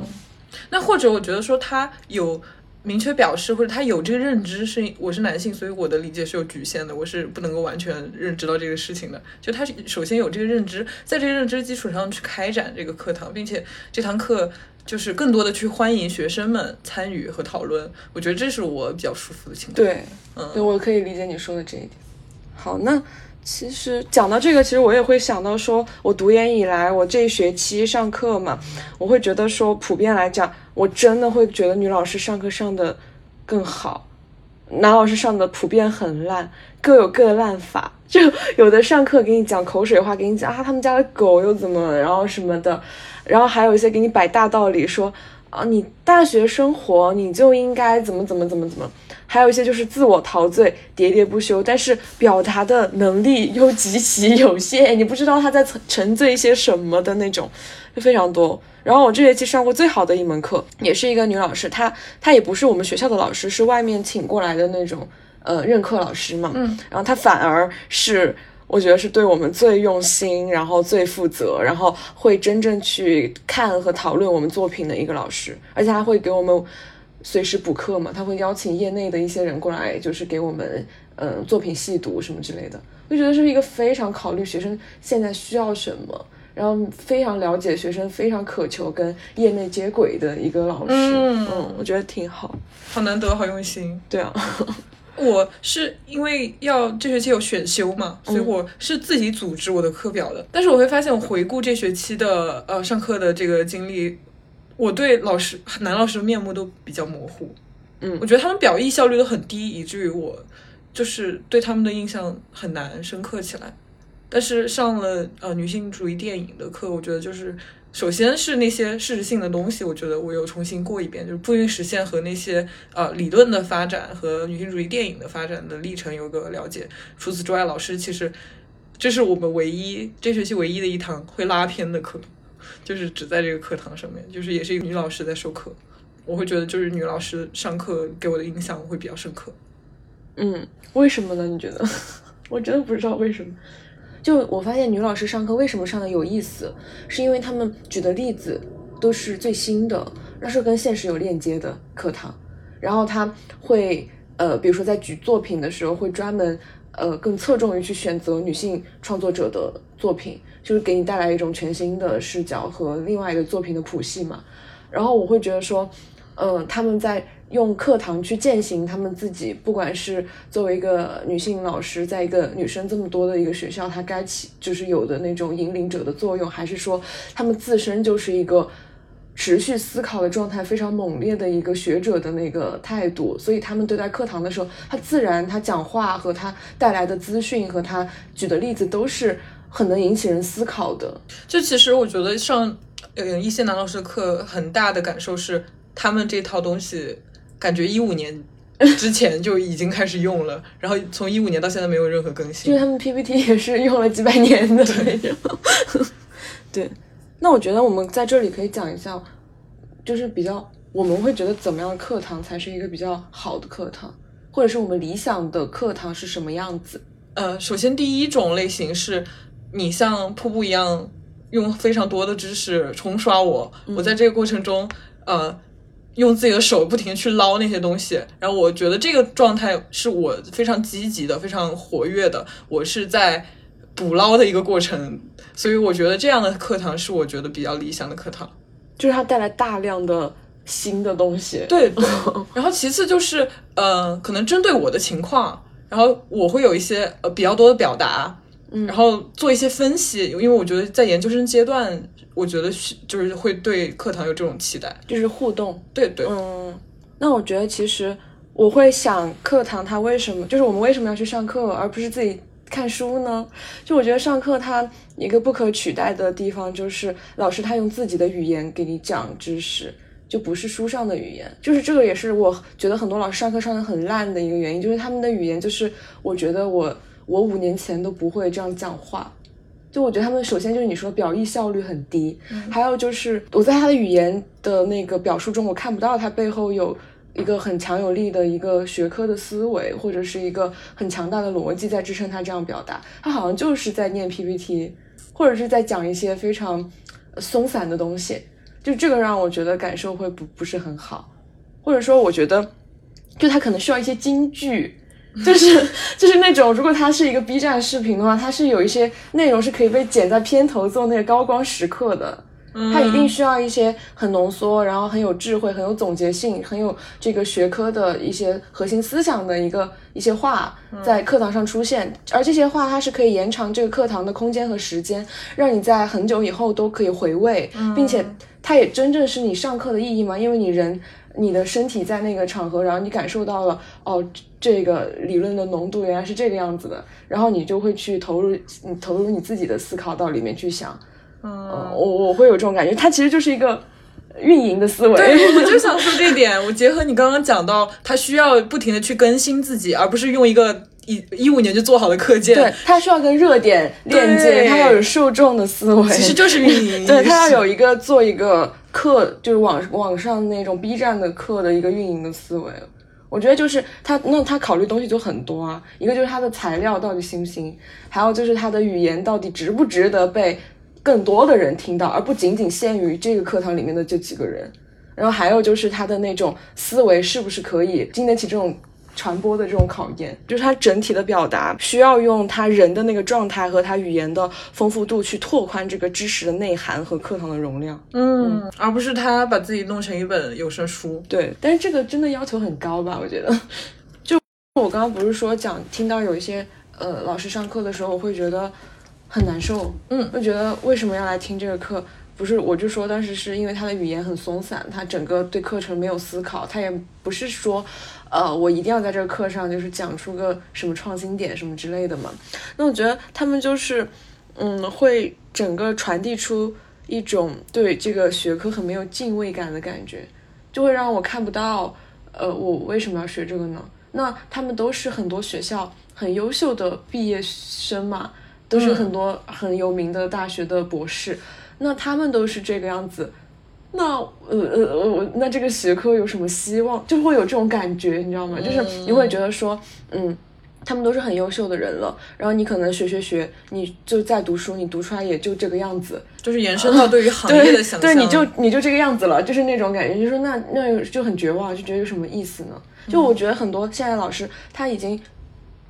那或者我觉得说他有明确表示，或者他有这个认知是我是男性，所以我的理解是有局限的，我是不能够完全认知到这个事情的。就他是首先有这个认知，在这个认知基础上去开展这个课堂，并且这堂课就是更多的去欢迎学生们参与和讨论。我觉得这是我比较舒服的情况。对，嗯对我可以理解你说的这一点。好，那其实讲到这个，其实我也会想到说，我读研以来，我这一学期上课嘛，我会觉得说，普遍来讲，我真的会觉得女老师上课上的更好，男老师上的普遍很烂，各有各的烂法。就有的上课给你讲口水话，给你讲啊他们家的狗又怎么，然后什么的，然后还有一些给你摆大道理说。啊，你大学生活你就应该怎么怎么怎么怎么，还有一些就是自我陶醉、喋喋不休，但是表达的能力又极其有限，你不知道他在沉沉醉一些什么的那种，就非常多。然后我这学期上过最好的一门课，也是一个女老师，她她也不是我们学校的老师，是外面请过来的那种呃任课老师嘛，嗯，然后她反而是。我觉得是对我们最用心，然后最负责，然后会真正去看和讨论我们作品的一个老师，而且他会给我们随时补课嘛，他会邀请业内的一些人过来，就是给我们嗯、呃作品细读什么之类的。我觉得是一个非常考虑学生现在需要什么，然后非常了解学生，非常渴求跟业内接轨的一个老师。嗯我觉得挺好。好难得，好用心。对啊，我是因为要这学期有选修嘛，所以我是自己组织我的课表的。但是我会发现，我回顾这学期的呃上课的这个经历，我对老师男老师的面目都比较模糊。嗯我觉得他们表意效率都很低，以至于我就是对他们的印象很难深刻起来。但是上了呃女性主义电影的课，我觉得就是首先是那些事实性的东西，我觉得我又重新过一遍，就是不孕实现和那些呃理论的发展和女性主义电影的发展的历程有个了解。除此之外，老师其实这是我们唯一这学期唯一的一堂会拉片的课，就是只在这个课堂上面，就是也是一个女老师在授课。我会觉得就是女老师上课给我的印象会比较深刻。嗯，为什么呢？你觉得？(laughs) 我真的不知道为什么。就我发现女老师上课为什么上的有意思，是因为她们举的例子都是最新的，那是跟现实有链接的课堂。然后她会呃，比如说在举作品的时候，会专门呃更侧重于去选择女性创作者的作品，就是给你带来一种全新的视角和另外一个作品的谱系嘛。然后我会觉得说，嗯、他们在用课堂去践行他们自己，不管是作为一个女性老师，在一个女生这么多的一个学校，她该起就是有的那种引领者的作用，还是说他们自身就是一个持续思考的状态非常猛烈的一个学者的那个态度，所以他们对待课堂的时候，他自然他讲话和他带来的资讯和他举的例子都是很能引起人思考的。就其实我觉得上呃一些男老师的课，很大的感受是他们这套东西感觉一五年之前就已经开始用了，然后从一五年到现在没有任何更新就是。他们 PPT 也是用了几百年的那种。对，那我觉得我们在这里可以讲一下，就是比较我们会觉得怎么样的课堂才是一个比较好的课堂，或者是我们理想的课堂是什么样子？呃，首先第一种类型是你像瀑布一样用非常多的知识冲刷我，我在这个过程中呃。用自己的手不停地去捞那些东西，然后我觉得这个状态是我非常积极的、非常活跃的，我是在捕捞的一个过程，所以我觉得这样的课堂是我觉得比较理想的课堂。就是它带来大量的新的东西。对对，然后其次就是呃，可能针对我的情况，然后我会有一些呃比较多的表达，嗯，然后做一些分析，因为我觉得在研究生阶段，我觉得是就是会对课堂有这种期待。就是互动。对对，嗯，那我觉得其实我会想，课堂它为什么就是我们为什么要去上课，而不是自己看书呢？就我觉得上课它一个不可取代的地方，就是老师他用自己的语言给你讲知识。就不是书上的语言，就是这个也是我觉得很多老师上课上的很烂的一个原因，就是他们的语言就是我觉得我我五年前都不会这样讲话，就我觉得他们首先就是你说表意效率很低，还有就是我在他的语言的那个表述中，我看不到他背后有一个很强有力的一个学科的思维，或者是一个很强大的逻辑在支撑他这样表达。他好像就是在念 PPT，或者是在讲一些非常呃松散的东西，就这个让我觉得感受会不不是很好，或者说我觉得就他可能需要一些金句。(laughs) 就是就是那种，如果它是一个 B 站视频的话，它是有一些内容是可以被剪在片头做那个高光时刻的。它一定需要一些很浓缩，然后很有智慧、很有总结性、很有这个学科的一些核心思想的一个一些话在课堂上出现，而这些话它是可以延长这个课堂的空间和时间，让你在很久以后都可以回味，并且它也真正是你上课的意义嘛，因为你人。你的身体在那个场合，然后你感受到了哦，这个理论的浓度原来是这个样子的，然后你就会去投入，你投入你自己的思考到里面去想。嗯，我我会有这种感觉，它其实就是一个运营的思维。对，我就 (laughs) 想说这一点。我结合你刚刚讲到，他需要不停的去更新自己，而不是用一个一一五年就做好的课件。对，他需要跟热点链接，对他要有受众的思维，其实就是运营。(laughs) 对他要有一个做一个课，就是网网上那种 B 站的课的一个运营的思维。我觉得就是他，那他考虑东西就很多啊。一个就是他的材料到底行不行，还有就是他的语言到底值不值得被更多的人听到，而不仅仅限于这个课堂里面的这几个人。然后还有就是他的那种思维是不是可以经得起这种传播的这种考验，就是他整体的表达需要用他人的那个状态和他语言的丰富度去拓宽这个知识的内涵和课堂的容量。嗯，而不是他把自己弄成一本有声书。对，但是这个真的要求很高吧？我觉得，(laughs) 就我刚刚不是说讲听到有一些呃老师上课的时候，我会觉得很难受，嗯就觉得为什么要来听这个课？不是，我就说当时是因为他的语言很松散，他整个对课程没有思考，他也不是说，呃，我一定要在这个课上就是讲出个什么创新点什么之类的嘛。那我觉得他们就是，嗯，会整个传递出一种对这个学科很没有敬畏感的感觉，就会让我看不到，呃，我为什么要学这个呢？那他们都是很多学校很优秀的毕业生嘛，都是很多很有名的大学的博士，那他们都是这个样子。那呃呃呃，那这个学科有什么希望？就会有这种感觉，你知道吗？就是你会觉得说，嗯，他们都是很优秀的人了，然后你可能学学学，你就在读书，你读出来也就这个样子，就是延伸到对于行业的想象。对，你就你就这个样子了，就是那种感觉，就说那那就很绝望，就觉得有什么意思呢？就我觉得很多现在老师他已经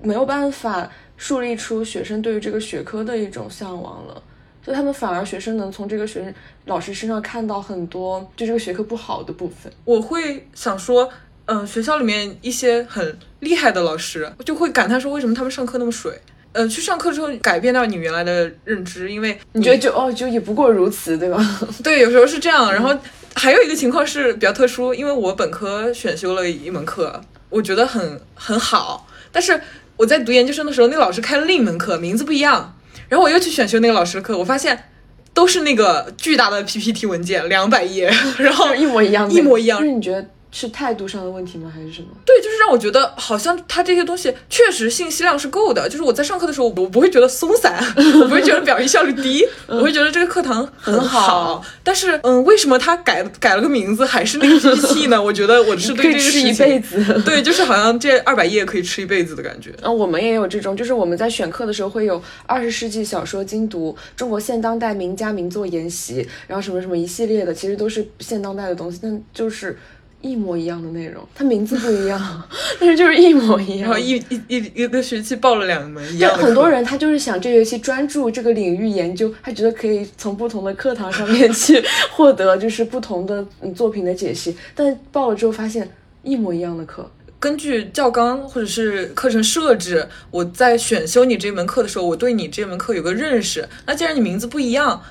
没有办法树立出学生对于这个学科的一种向往了。所以他们反而学生能从这个学生老师身上看到很多对这个学科不好的部分。我会想说，嗯、学校里面一些很厉害的老师，就会感叹说，为什么他们上课那么水？呃，去上课之后改变掉你原来的认知，因为你觉得就哦就也不过如此，对吧？(laughs) 对，有时候是这样。然后还有一个情况是比较特殊，因为我本科选修了一门课，我觉得很很好，但是我在读研究生的时候，那个老师开了另一门课，名字不一样，然后我又去选修那个老师的课，我发现都是那个巨大的 PPT 文件，两百页，然后一模一样的，一模一样。就是你觉得是态度上的问题吗？还是什么？对，就是让我觉得好像他这些东西确实信息量是够的，就是我在上课的时候，我不会觉得松散，(laughs) 我不会觉得表现效率低，我会觉得这个课堂很好但是，嗯，为什么他改改了个名字还是那个 PPT 呢？我觉得我是对这个吃一辈子。对，就是好像这二百页可以吃一辈子的感觉。嗯，我们也有这种，就是我们在选课的时候会有二十世纪小说精读、中国现当代名家名作研习，然后什么什么一系列的，其实都是现当代的东西，但就是一模一样的内容，它名字不一样，(laughs) 但是就是一模一样。然后一一一一个学期报了两门一样很多人他就是想这学期专注这个领域研究，他觉得可以从不同的课堂上面去 (laughs) 获得就是不同的嗯作品的解析，但报了之后发现一模一样的课。根据教纲或者是课程设置，我在选修你这门课的时候，我对你这门课有个认识。那既然你名字不一样，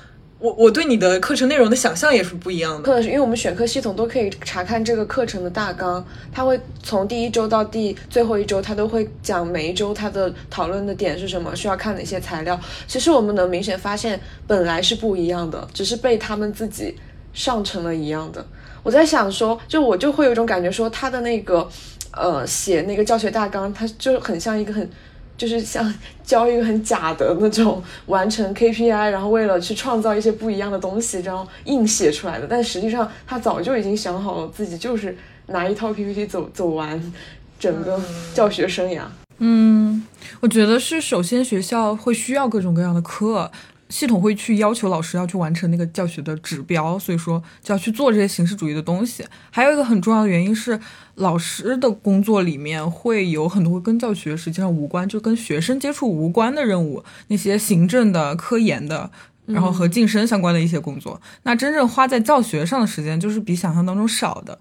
我我对你的课程内容的想象也是不一样的。课，因为我们选课系统都可以查看这个课程的大纲，它会从第一周到第最后一周，它都会讲每一周它的讨论的点是什么，需要看哪些材料。其实我们能明显发现，本来是不一样的，只是被他们自己上成了一样的。我在想说，就我就会有一种感觉，说他的那个，呃，写那个教学大纲，它就很像一个很，就是像教一个很假的那种完成 KPI，然后为了去创造一些不一样的东西，然后硬写出来的。但实际上，他早就已经想好了自己就是拿一套 PPT 走走完整个教学生涯。嗯，我觉得是首先学校会需要各种各样的课，系统会去要求老师要去完成那个教学的指标，所以说就要去做这些形式主义的东西。还有一个很重要的原因是，老师的工作里面会有很多跟教学实际上无关，就跟学生接触无关的任务，那些行政的、科研的。然后和晋升相关的一些工作，那真正花在教学上的时间就是比想象当中少的。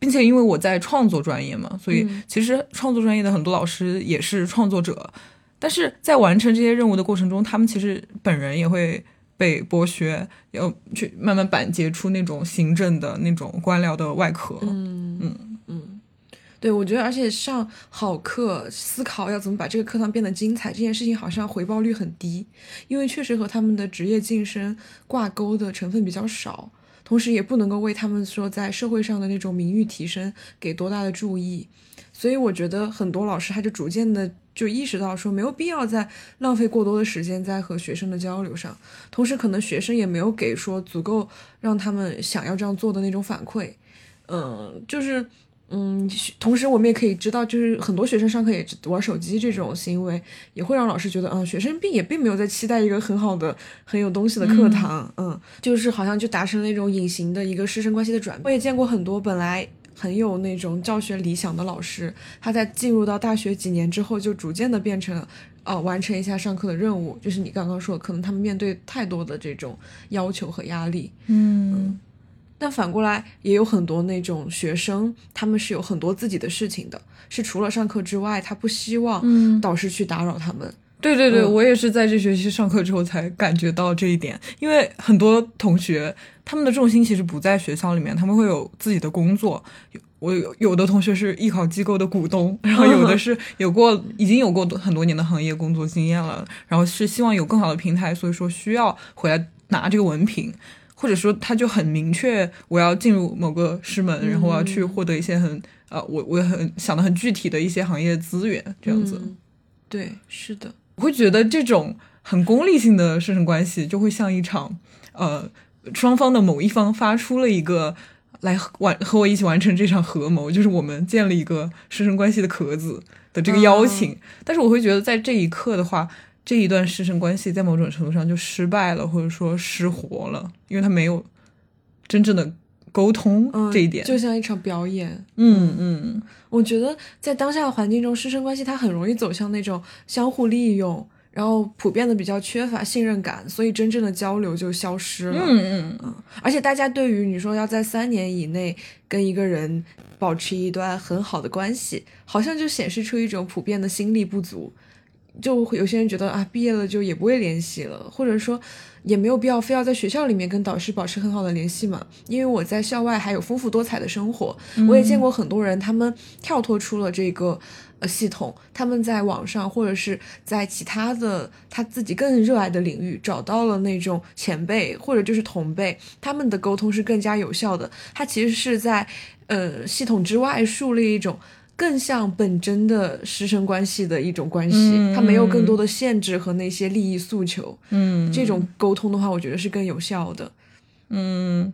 并且因为我在创作专业嘛，所以其实创作专业的很多老师也是创作者，但是在完成这些任务的过程中，他们其实本人也会被剥削，要去慢慢板结出那种行政的那种官僚的外壳。嗯嗯嗯对，我觉得，而且上好课，思考要怎么把这个课堂变得精彩，这件事情好像回报率很低，因为确实和他们的职业晋升挂钩的成分比较少。同时也不能够为他们说在社会上的那种名誉提升给多大的注意。所以我觉得很多老师他就逐渐的就意识到说没有必要再浪费过多的时间在和学生的交流上，同时可能学生也没有给说足够让他们想要这样做的那种反馈，嗯，就是嗯，同时我们也可以知道，就是很多学生上课也玩手机这种行为，也会让老师觉得，嗯，学生并也并没有在期待一个很好的、很有东西的课堂，嗯，就是好像就达成了那种隐形的一个师生关系的转变。我也见过很多本来。很有那种教学理想的老师，他在进入到大学几年之后，就逐渐的变成了，呃，完成一下上课的任务。就是你刚刚说，可能他们面对太多的这种要求和压力，嗯，但反过来也有很多那种学生，他们是有很多自己的事情的，是除了上课之外，他不希望导师去打扰他们。对对对，嗯我也是在这学期上课之后才感觉到这一点，因为很多同学他们的重心其实不在学校里面，他们会有自己的工作。有我有有的同学是艺考机构的股东，然后有的是 (laughs) 有过已经有过很多年的行业工作经验了，然后是希望有更好的平台，所以说需要回来拿这个文凭。或者说，他就很明确，我要进入某个师门，然后我要去获得一些很呃，我我很想的很具体的一些行业资源，这样子。嗯对，是的，我会觉得这种很功利性的师生关系，就会像一场呃双方的某一方发出了一个来完和我一起完成这场合谋，就是我们建立一个师生关系的壳子的这个邀请。但是我会觉得在这一刻的话，这一段师生关系在某种程度上就失败了，或者说失活了，因为他没有真正的沟通嗯，这一点。就像一场表演。嗯嗯我觉得在当下的环境中，师生关系它很容易走向那种相互利用，然后普遍的比较缺乏信任感，所以真正的交流就消失了。嗯嗯嗯而且大家对于你说要在三年以内跟一个人保持一段很好的关系，好像就显示出一种普遍的心力不足。就有些人觉得啊，毕业了就也不会联系了，或者说也没有必要非要在学校里面跟导师保持很好的联系嘛。因为我在校外还有丰富多彩的生活，我也见过很多人，他们跳脱出了这个呃系统，他们在网上或者是在其他的他自己更热爱的领域找到了那种前辈或者就是同辈，他们的沟通是更加有效的。他其实是在呃系统之外树立一种。更像本真的师生关系的一种关系，嗯它没有更多的限制和那些利益诉求。嗯，这种沟通的话，我觉得是更有效的。嗯，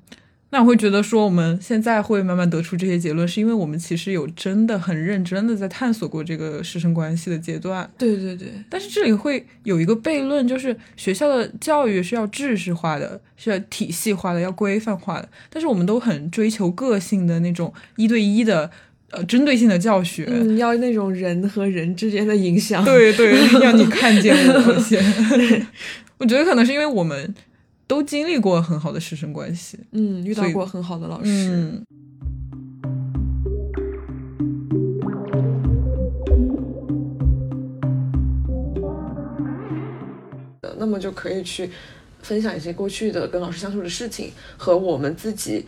那我会觉得说，我们现在会慢慢得出这些结论，是因为我们其实有真的很认真的在探索过这个师生关系的阶段。对对对，但是这里会有一个悖论，就是学校的教育是要制式化的，是要体系化的，要规范化的。但是我们都很追求个性的那种一对一的呃针对性的教学。嗯，要那种人和人之间的影响。对对，(laughs) 让你看见我先。(laughs) 我觉得可能是因为我们都经历过很好的师生关系。嗯，遇到过很好的老师。嗯那么就可以去分享一些过去的跟老师相处的事情，和我们自己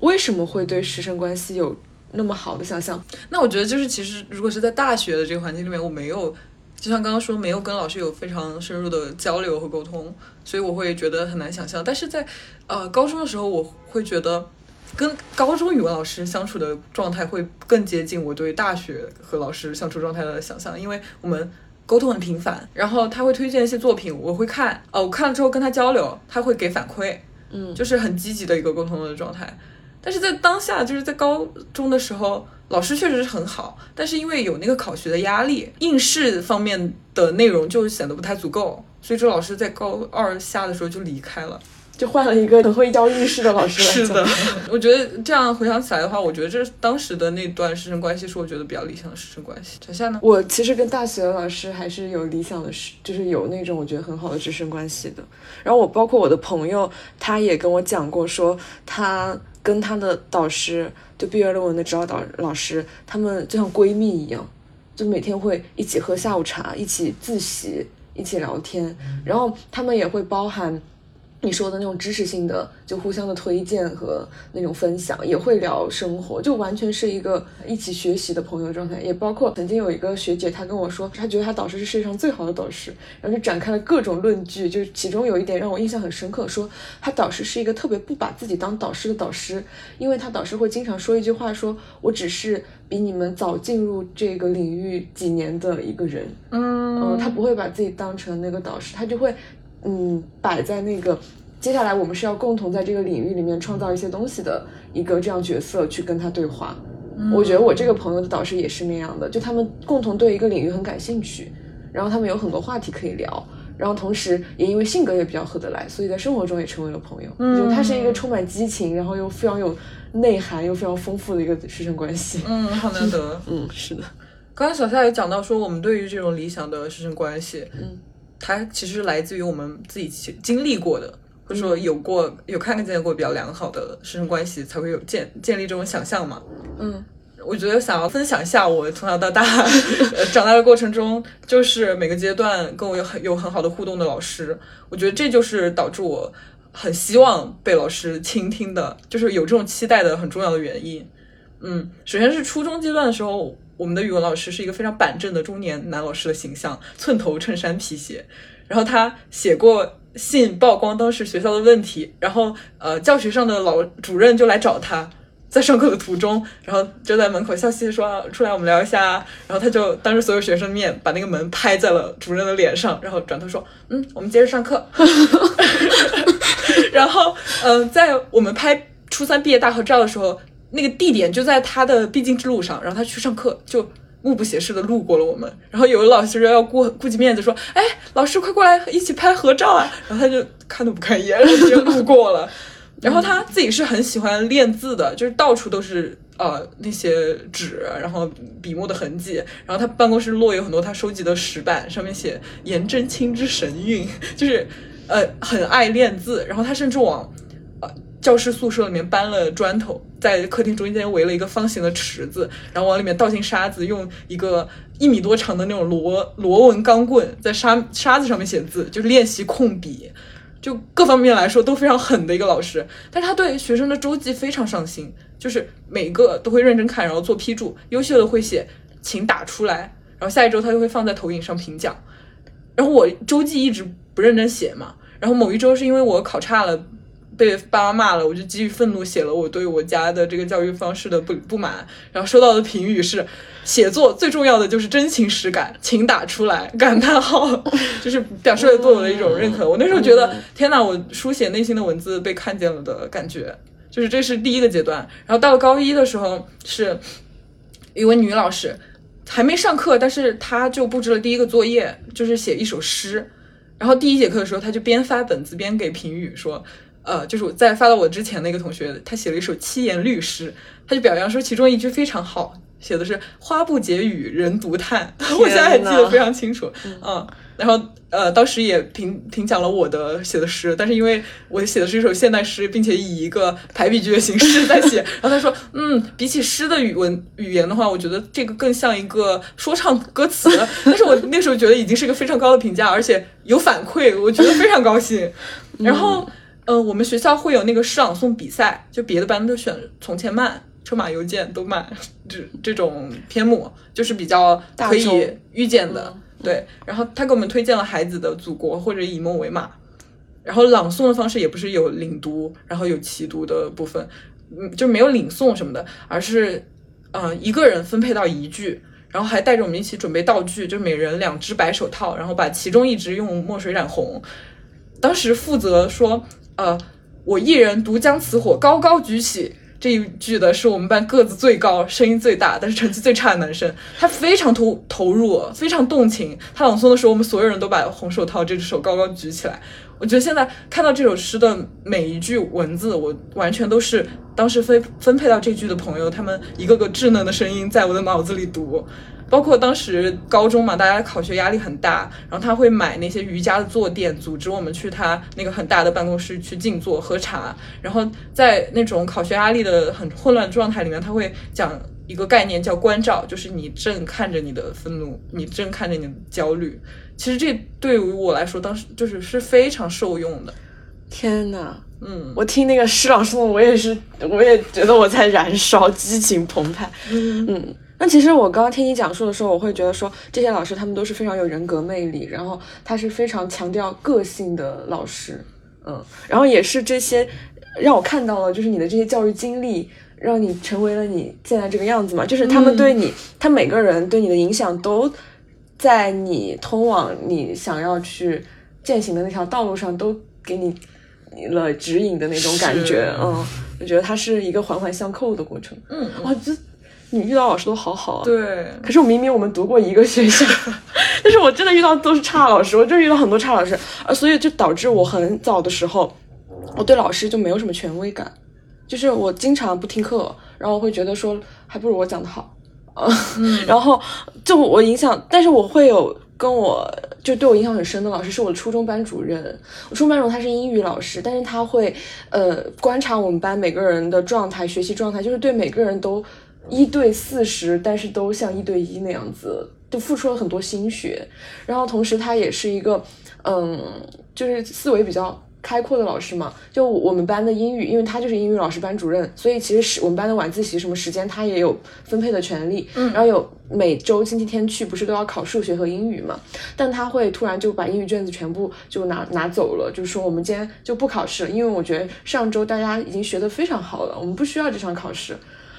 为什么会对师生关系有那么好的想象。那我觉得就是，其实如果是在大学的这个环境里面，我没有，就像刚刚说，没有跟老师有非常深入的交流和沟通，所以我会觉得很难想象。但是在呃高中的时候，我会觉得跟高中语文老师相处的状态会更接近我对大学和老师相处状态的想象，因为我们。沟通很频繁，然后他会推荐一些作品，我会看，哦，我看了之后跟他交流，他会给反馈，嗯，就是很积极的一个沟通的状态。但是在当下，就是在高中的时候，老师确实是很好，但是因为有那个考学的压力，应试方面的内容就显得不太足够，所以这老师在高二下的时候就离开了。就换了一个很会教应试的老师来教。(laughs) 是的，我觉得这样回想起来的话，我觉得这当时的那段师生关系是我觉得比较理想的师生关系。小夏呢？我其实跟大学的老师还是有理想的师，就是有那种我觉得很好的师生关系的。然后我包括我的朋友，他也跟我讲过说，他跟他的导师，就毕业论文的指导导老师，他们就像闺蜜一样，就每天会一起喝下午茶，一起自习，一起聊天。然后他们也会包含。你说的那种知识性的，就互相的推荐和那种分享，也会聊生活，就完全是一个一起学习的朋友状态。也包括曾经有一个学姐，她跟我说，她觉得她导师是世界上最好的导师，然后就展开了各种论据。就其中有一点让我印象很深刻，说她导师是一个特别不把自己当导师的导师，因为她导师会经常说一句话，说我只是比你们早进入这个领域几年的一个人。嗯，他不会把自己当成那个导师，他就会。嗯，摆在那个接下来我们是要共同在这个领域里面创造一些东西的一个这样角色去跟他对话。我觉得我这个朋友的导师也是那样的，就他们共同对一个领域很感兴趣，然后他们有很多话题可以聊，然后同时也因为性格也比较合得来，所以在生活中也成为了朋友。嗯，就他是一个充满激情，然后又非常有内涵又非常丰富的一个师生关系。嗯，好难得。(laughs) 嗯，是的。刚刚小夏也讲到说，我们对于这种理想的师生关系，嗯。它其实来自于我们自己经历过的，或者说有过有看见过比较良好的师生关系，才会有建建立这种想象嘛。嗯，我觉得想要分享一下我从小到大 (laughs) 长大的过程中，就是每个阶段跟我有很有很好的互动的老师，我觉得这就是导致我很希望被老师倾听的，就是有这种期待的很重要的原因。嗯，首先是初中阶段的时候。我们的语文老师是一个非常板正的中年男老师的形象，寸头、衬衫、皮鞋。然后他写过信曝光当时学校的问题，然后呃，教学上的老主任就来找他，在上课的途中，然后就在门口笑嘻嘻说：“出来，我们聊一下。”然后他就当着所有学生的面把那个门拍在了主任的脸上，然后转头说：“嗯，我们接着上课。(laughs) ”然后嗯，在我们拍初三毕业大合照的时候。那个地点就在他的必经之路上，然后他去上课就目不斜视的路过了我们，然后有的老师要顾顾及面子说，哎，老师快过来一起拍合照啊，然后他就看都不看一眼，然后直接路过了。(laughs) 然后他自己是很喜欢练字的，就是到处都是呃那些纸，然后笔墨的痕迹，然后他办公室落有很多他收集的石板，上面写颜真卿之神韵，就是呃很爱练字，然后他甚至往。教室宿舍里面搬了砖头，在客厅中间围了一个方形的池子，然后往里面倒进沙子，用一个一米多长的那种螺螺纹钢棍在沙沙子上面写字，就是练习控笔，就各方面来说都非常狠的一个老师。但是他对学生的周记非常上心，就是每个都会认真看，然后做批注，优秀的会写请打出来，然后下一周他就会放在投影上评奖。然后我周记一直不认真写嘛，然后某一周是因为我考差了。被爸妈骂了，我就基于愤怒写了我对我家的这个教育方式的不不满，然后收到的评语是：写作最重要的就是真情实感，请打出来！感叹号，(laughs) 就是表示了对我的一种认可。我那时候觉得，天哪，我书写内心的文字被看见了的感觉，就是这是第一个阶段。然后到了高一的时候，是一位女老师，还没上课，但是她就布置了第一个作业，就是写一首诗。然后第一节课的时候，她就边发本子边给评语说。呃，就是我在发到我之前的一个同学，他写了一首七言律诗，他就表扬说其中一句非常好，写的是“花不解语，人独叹”，(laughs) 我现在还记得非常清楚。嗯，然后呃，当时也评评讲了我的写的诗，但是因为我写的是一首现代诗，并且以一个排比句的形式在写，然后他说，嗯，比起诗的语文语言的话，我觉得这个更像一个说唱歌词。(laughs) 但是我那时候觉得已经是一个非常高的评价，而且有反馈，我觉得非常高兴。然后。呃，我们学校会有那个诗朗诵比赛，就别的班都选《从前慢》《车马邮件》都慢，这这种篇目就是比较可以预见的。对，然后他给我们推荐了《孩子的祖国》或者《以梦为马》，然后朗诵的方式也不是有领读，然后有齐读的部分，嗯，就没有领诵什么的，而是，呃，一个人分配到一句，然后还带着我们一起准备道具，就每人两只白手套，然后把其中一只用墨水染红。当时负责说。呃，我一人独将此火高高举起。这一句的是我们班个子最高、声音最大，但是成绩最差的男生。他非常投投入，非常动情。他朗诵的时候，我们所有人都把红手套这只手高高举起来。我觉得现在看到这首诗的每一句文字，我完全都是当时分分配到这句的朋友，他们一个个稚嫩的声音在我的脑子里读。包括当时高中嘛，大家考学压力很大，然后他会买那些瑜伽的坐垫，组织我们去他那个很大的办公室去静坐喝茶。然后在那种考学压力的很混乱状态里面，他会讲一个概念叫关照，就是你正看着你的愤怒，你正看着你的焦虑。其实这对于我来说，当时就是是非常受用的。天呐，嗯我听那个诗朗诵，我也是，我也觉得我在燃烧，激情澎湃。嗯，那其实我刚刚听你讲述的时候，我会觉得说，这些老师他们都是非常有人格魅力，然后他是非常强调个性的老师。嗯，然后也是这些让我看到了，就是你的这些教育经历。让你成为了你现在这个样子嘛？就是他们对你，他每个人对你的影响都在你通往你想要去践行的那条道路上，都给你了指引的那种感觉。嗯，我觉得它是一个环环相扣的过程。嗯，哇，这你遇到老师都好好啊。。对，可是我明明我们读过一个学校，(laughs) 但是我真的遇到都是差老师，我真的遇到很多差老师，啊，所以就导致我很早的时候，我对老师就没有什么权威感，就是我经常不听课，然后我会觉得说还不如我讲的好，呃，然后就我影响，但是我会有跟我就对我影响很深的老师是我的初中班主任，我初中班主任他是英语老师，但是他会呃观察我们班每个人的状态、学习状态，就是对每个人都一对四十，但是都像一对一那样子，就付出了很多心血。然后同时他也是一个嗯，就是思维比较。开阔的老师嘛，就我们班的英语，因为他就是英语老师班主任，所以其实是我们班的晚自习什么时间他也有分配的权利。嗯，然后有每周星期天去，不是都要考数学和英语嘛？但他会突然就把英语卷子全部就拿拿走了，就说我们今天就不考试了，因为我觉得上周大家已经学得非常好了，我们不需要这场考试。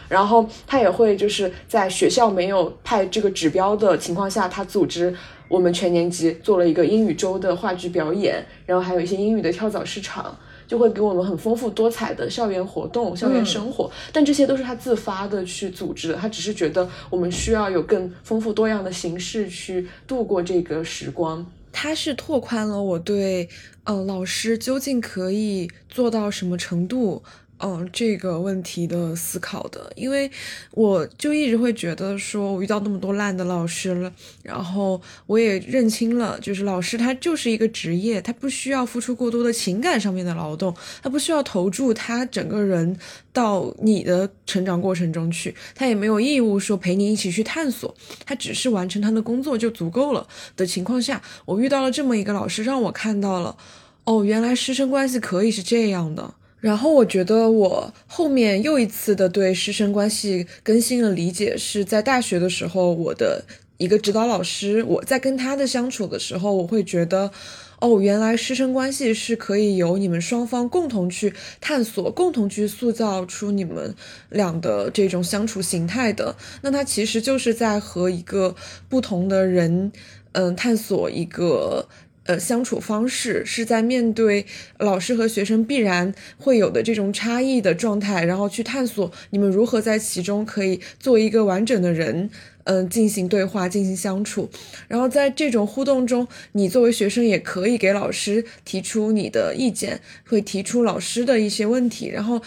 然后他也会就是在学校没有派这个指标的情况下，他组织我们全年级做了一个英语周的话剧表演，然后还有一些英语的跳蚤市场，就会给我们很丰富多彩的校园活动、校园生活。但这些都是他自发的去组织的，他只是觉得我们需要有更丰富多样的形式去度过这个时光。他是拓宽了我对，呃，老师究竟可以做到什么程度，嗯、这个问题的思考的。因为我就一直会觉得说，我遇到那么多烂的老师了，然后我也认清了，就是老师他就是一个职业，他不需要付出过多的情感上面的劳动，他不需要投注他整个人到你的成长过程中去，他也没有义务说陪你一起去探索，他只是完成他的工作就足够了的情况下，我遇到了这么一个老师，让我看到了，哦，原来师生关系可以是这样的。然后我觉得我后面又一次的对师生关系更新了理解，是在大学的时候，我的一个指导老师，我在跟他的相处的时候，我会觉得。哦，原来师生关系是可以由你们双方共同去探索、共同去塑造出你们俩的这种相处形态的。那它其实就是在和一个不同的人，嗯，探索一个。呃，相处方式是在面对老师和学生必然会有的这种差异的状态，然后去探索你们如何在其中可以做一个完整的人，嗯、进行对话、进行相处。然后在这种互动中，你作为学生也可以给老师提出你的意见，会提出老师的一些问题。然后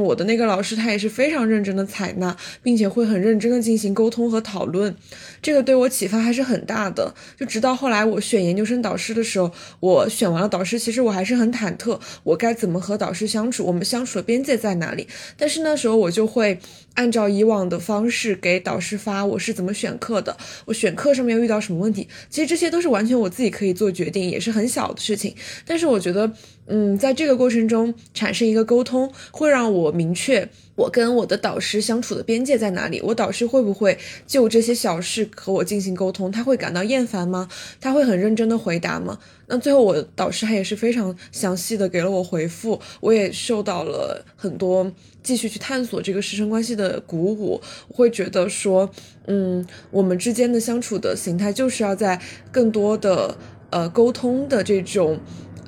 我的那个老师他也是非常认真的采纳，并且会很认真的进行沟通和讨论。这个对我启发还是很大的。就直到后来我选研究生导师的时候，我选完了导师，其实我还是很忐忑，我该怎么和导师相处，我们相处的边界在哪里？但是那时候我就会按照以往的方式给导师发我是怎么选课的，我选课上面遇到什么问题，其实这些都是完全我自己可以做决定，也是很小的事情。但是我觉得，嗯，在这个过程中产生一个沟通，会让我明确我跟我的导师相处的边界在哪里。我导师会不会就这些小事和我进行沟通？他会感到厌烦吗？他会很认真的回答吗？那最后我导师他也是非常详细的给了我回复，我也受到了很多继续去探索这个师生关系的鼓舞。我会觉得说，嗯，我们之间的相处的形态就是要在更多的呃沟通的这种。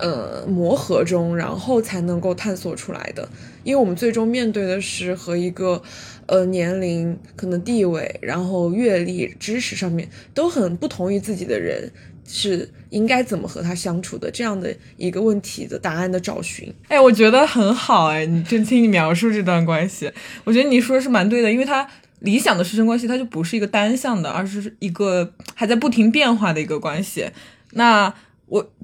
呃，磨合中，然后才能够探索出来的。因为我们最终面对的是和一个，呃，年龄、可能地位、然后阅历、知识上面都很不同于自己的人，是应该怎么和他相处的这样的一个问题的答案的找寻。哎，我觉得很好哎，你就听你描述这段关系，我觉得你说的是蛮对的，因为他理想的师生关系，它就不是一个单向的，而是一个还在不停变化的一个关系。那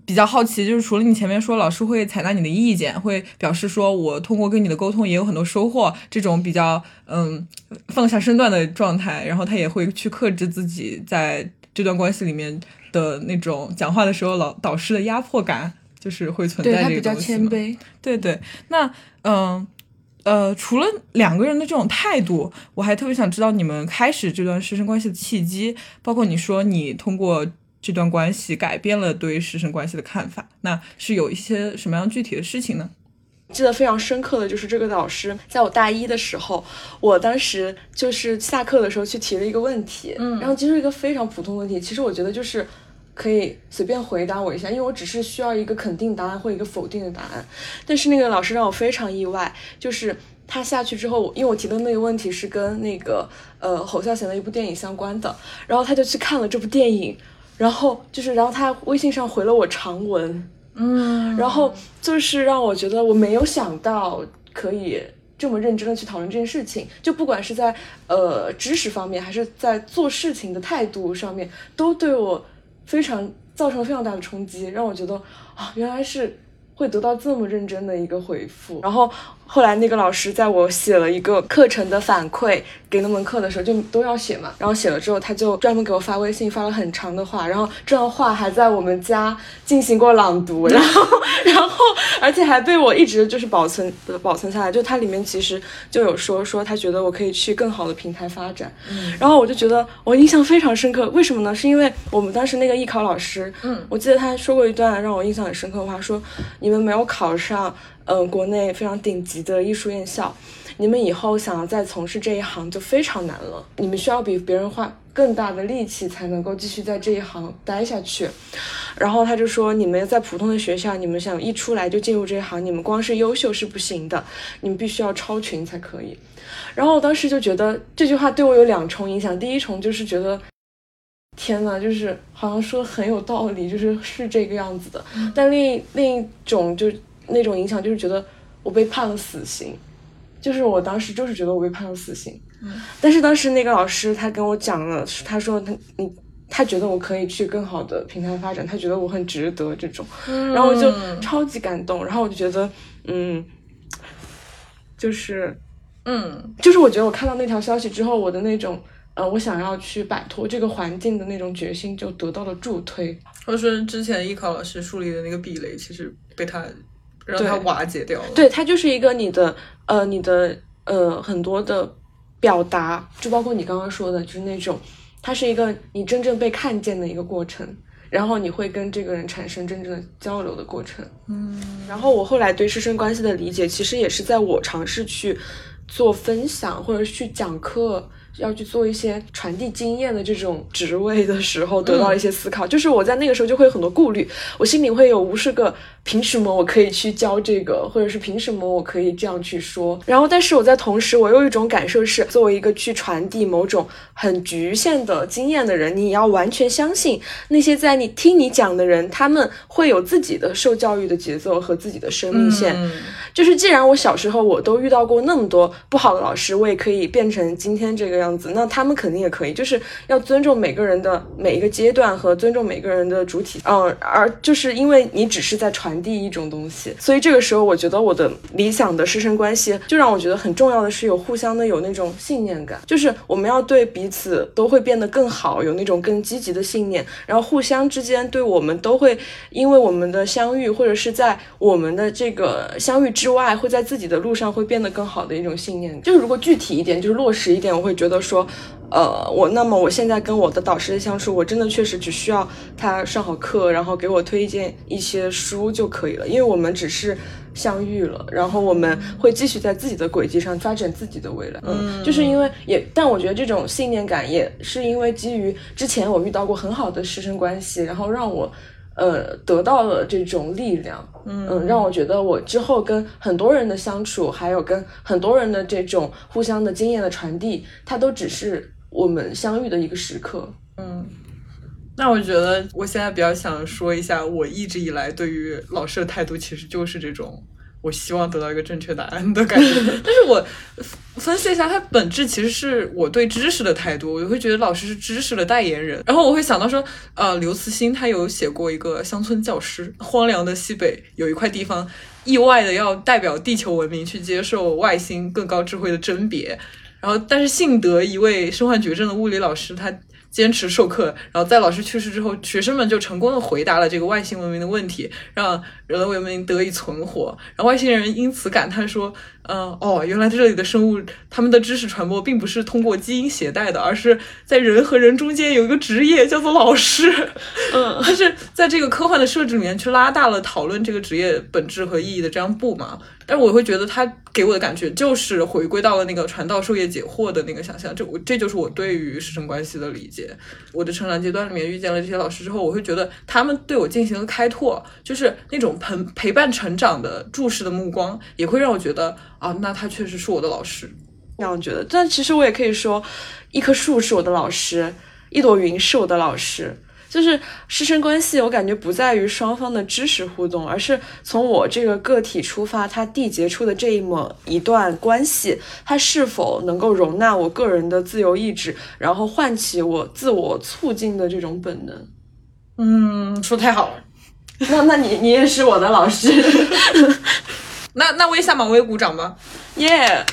比较好奇，就是除了你前面说老师会采纳你的意见，会表示说我通过跟你的沟通也有很多收获，这种比较嗯放下身段的状态，然后他也会去克制自己在这段关系里面的那种讲话的时候老导师的压迫感。就是会存在这他比较谦个东西嘛卑。对对，那嗯呃除了两个人的这种态度，我还特别想知道你们开始这段师生关系的契机，包括你说你通过这段关系改变了对师生关系的看法，那是有一些什么样具体的事情呢？记得非常深刻的就是这个老师，在我大一的时候，我当时就是下课的时候去提了一个问题，嗯，然后其实一个非常普通的问题，其实我觉得就是可以随便回答我一下，因为我只是需要一个肯定答案或一个否定的答案。但是那个老师让我非常意外，就是他下去之后，因为我提的那个问题是跟那个呃侯孝贤的一部电影相关的，然后他就去看了这部电影，然后就是然后他微信上回了我长文，嗯，然后就是让我觉得我没有想到可以这么认真的去讨论这件事情，就不管是在呃知识方面，还是在做事情的态度上面，都对我非常造成了非常大的冲击，让我觉得啊，原来是会得到这么认真的一个回复。然后后来那个老师在我写了一个课程的反馈给那门课的时候，就都要写嘛。然后写了之后，他就专门给我发微信，发了很长的话，然后这段话还在我们家进行过朗读，然后然后而且还被我一直就是保存呃保存下来。就它里面其实就有说说他觉得我可以去更好的平台发展，嗯，然后我就觉得我印象非常深刻。为什么呢？是因为我们当时那个艺考老师，嗯，我记得他说过一段让我印象很深刻的话，说你们没有考上，嗯、国内非常顶级的艺术院校，你们以后想要再从事这一行就非常难了，你们需要比别人花更大的力气才能够继续在这一行待下去。然后他就说，你们在普通的学校，你们想一出来就进入这一行，你们光是优秀是不行的，你们必须要超群才可以。然后我当时就觉得这句话对我有两重影响，第一重就是觉得。天呐，就是好像说的很有道理，就是是这个样子的。但另一另一种就那种影响，就是觉得我被判了死刑，就是我当时就是觉得我被判了死刑。但是当时那个老师他跟我讲了，他说他你他觉得我可以去更好的平台发展，他觉得我很值得这种，然后我就超级感动，然后我就觉得嗯，就是嗯。就是我觉得我看到那条消息之后，我的那种呃，我想要去摆脱这个环境的那种决心就得到了助推。或者说之前艺考老师树立的那个壁垒，其实被他让他对瓦解掉了。对，它就是一个你的呃，你的呃很多的表达，就包括你刚刚说的，就是那种，它是一个你真正被看见的一个过程。然后你会跟这个人产生真正的交流的过程，嗯。然后我后来对师生关系的理解，其实也是在我尝试去做分享或者去讲课，要去做一些传递经验的这种职位的时候，得到一些思考。就是我在那个时候就会有很多顾虑，我心里会有无数个凭什么我可以去教这个，或者是凭什么我可以这样去说。然后，但是我在同时，我有一种感受是，作为一个去传递某种很局限的经验的人，你要完全相信那些在你听你讲的人，他们会有自己的受教育的节奏和自己的生命线。嗯就是既然我小时候我都遇到过那么多不好的老师，我也可以变成今天这个样样子，那他们肯定也可以。就是要尊重每个人的每一个阶段和尊重每个人的主体，嗯，而就是因为你只是在传递一种东西，所以这个时候我觉得我的理想的师生关系，就让我觉得很重要的是有互相的有那种信念感，就是我们要对彼此都会变得更好，有那种更积极的信念，然后互相之间对我们都会因为我们的相遇，或者是在我们的这个相遇之外，会在自己的路上会变得更好的一种信念。就是如果具体一点，就是落实一点，我会觉得说，呃，我那么我现在跟我的导师的相处，我真的确实只需要他上好课，然后给我推荐一些书就可以了，因为我们只是。相遇了，然后我们会继续在自己的轨迹上发展自己的未来。嗯，就是因为也，但我觉得这种信念感也是因为基于之前我遇到过很好的师生关系，然后让我呃得到了这种力量。嗯让我觉得我之后跟很多人的相处，还有跟很多人的这种互相的经验的传递，它都只是我们相遇的一个时刻。嗯那我觉得我现在比较想说一下，我一直以来对于老师的态度其实就是这种，我希望得到一个正确答案的感觉。(laughs) 但是我分析一下，它本质其实是我对知识的态度，我就会觉得老师是知识的代言人。然后我会想到说，呃，刘慈欣他有写过一个乡村教师，荒凉的西北有一块地方，意外的要代表地球文明去接受外星更高智慧的甄别。然后，但是幸得一位身患绝症的物理老师，他坚持授课，然后在老师去世之后，学生们就成功的回答了这个外星文明的问题，让人类文明得以存活。然后外星人因此感叹说：“嗯、哦，原来这里的生物，他们的知识传播并不是通过基因携带的，而是在人和人中间有一个职业叫做老师。”嗯，(laughs) 但是在这个科幻的设置里面，去拉大了讨论这个职业本质和意义的这样步嘛。但是我会觉得他给我的感觉就是回归到了那个传道授业解惑的那个想象，这我这就是我对于师生关系的理解。我的成长阶段里面遇见了这些老师之后，我会觉得他们对我进行了开拓，就是那种陪陪伴成长的注视的目光，也会让我觉得啊，那他确实是我的老师。这样觉得。但其实我也可以说，一棵树是我的老师，一朵云是我的老师。就是师生关系，我感觉不在于双方的知识互动，而是从我这个个体出发，它缔结出的这一抹一段关系，它是否能够容纳我个人的自由意志，然后唤起我自我促进的这种本能。嗯，说太好了。(laughs) 那那你你也是我的老师，(laughs) 那那我也下马威鼓掌吧。耶、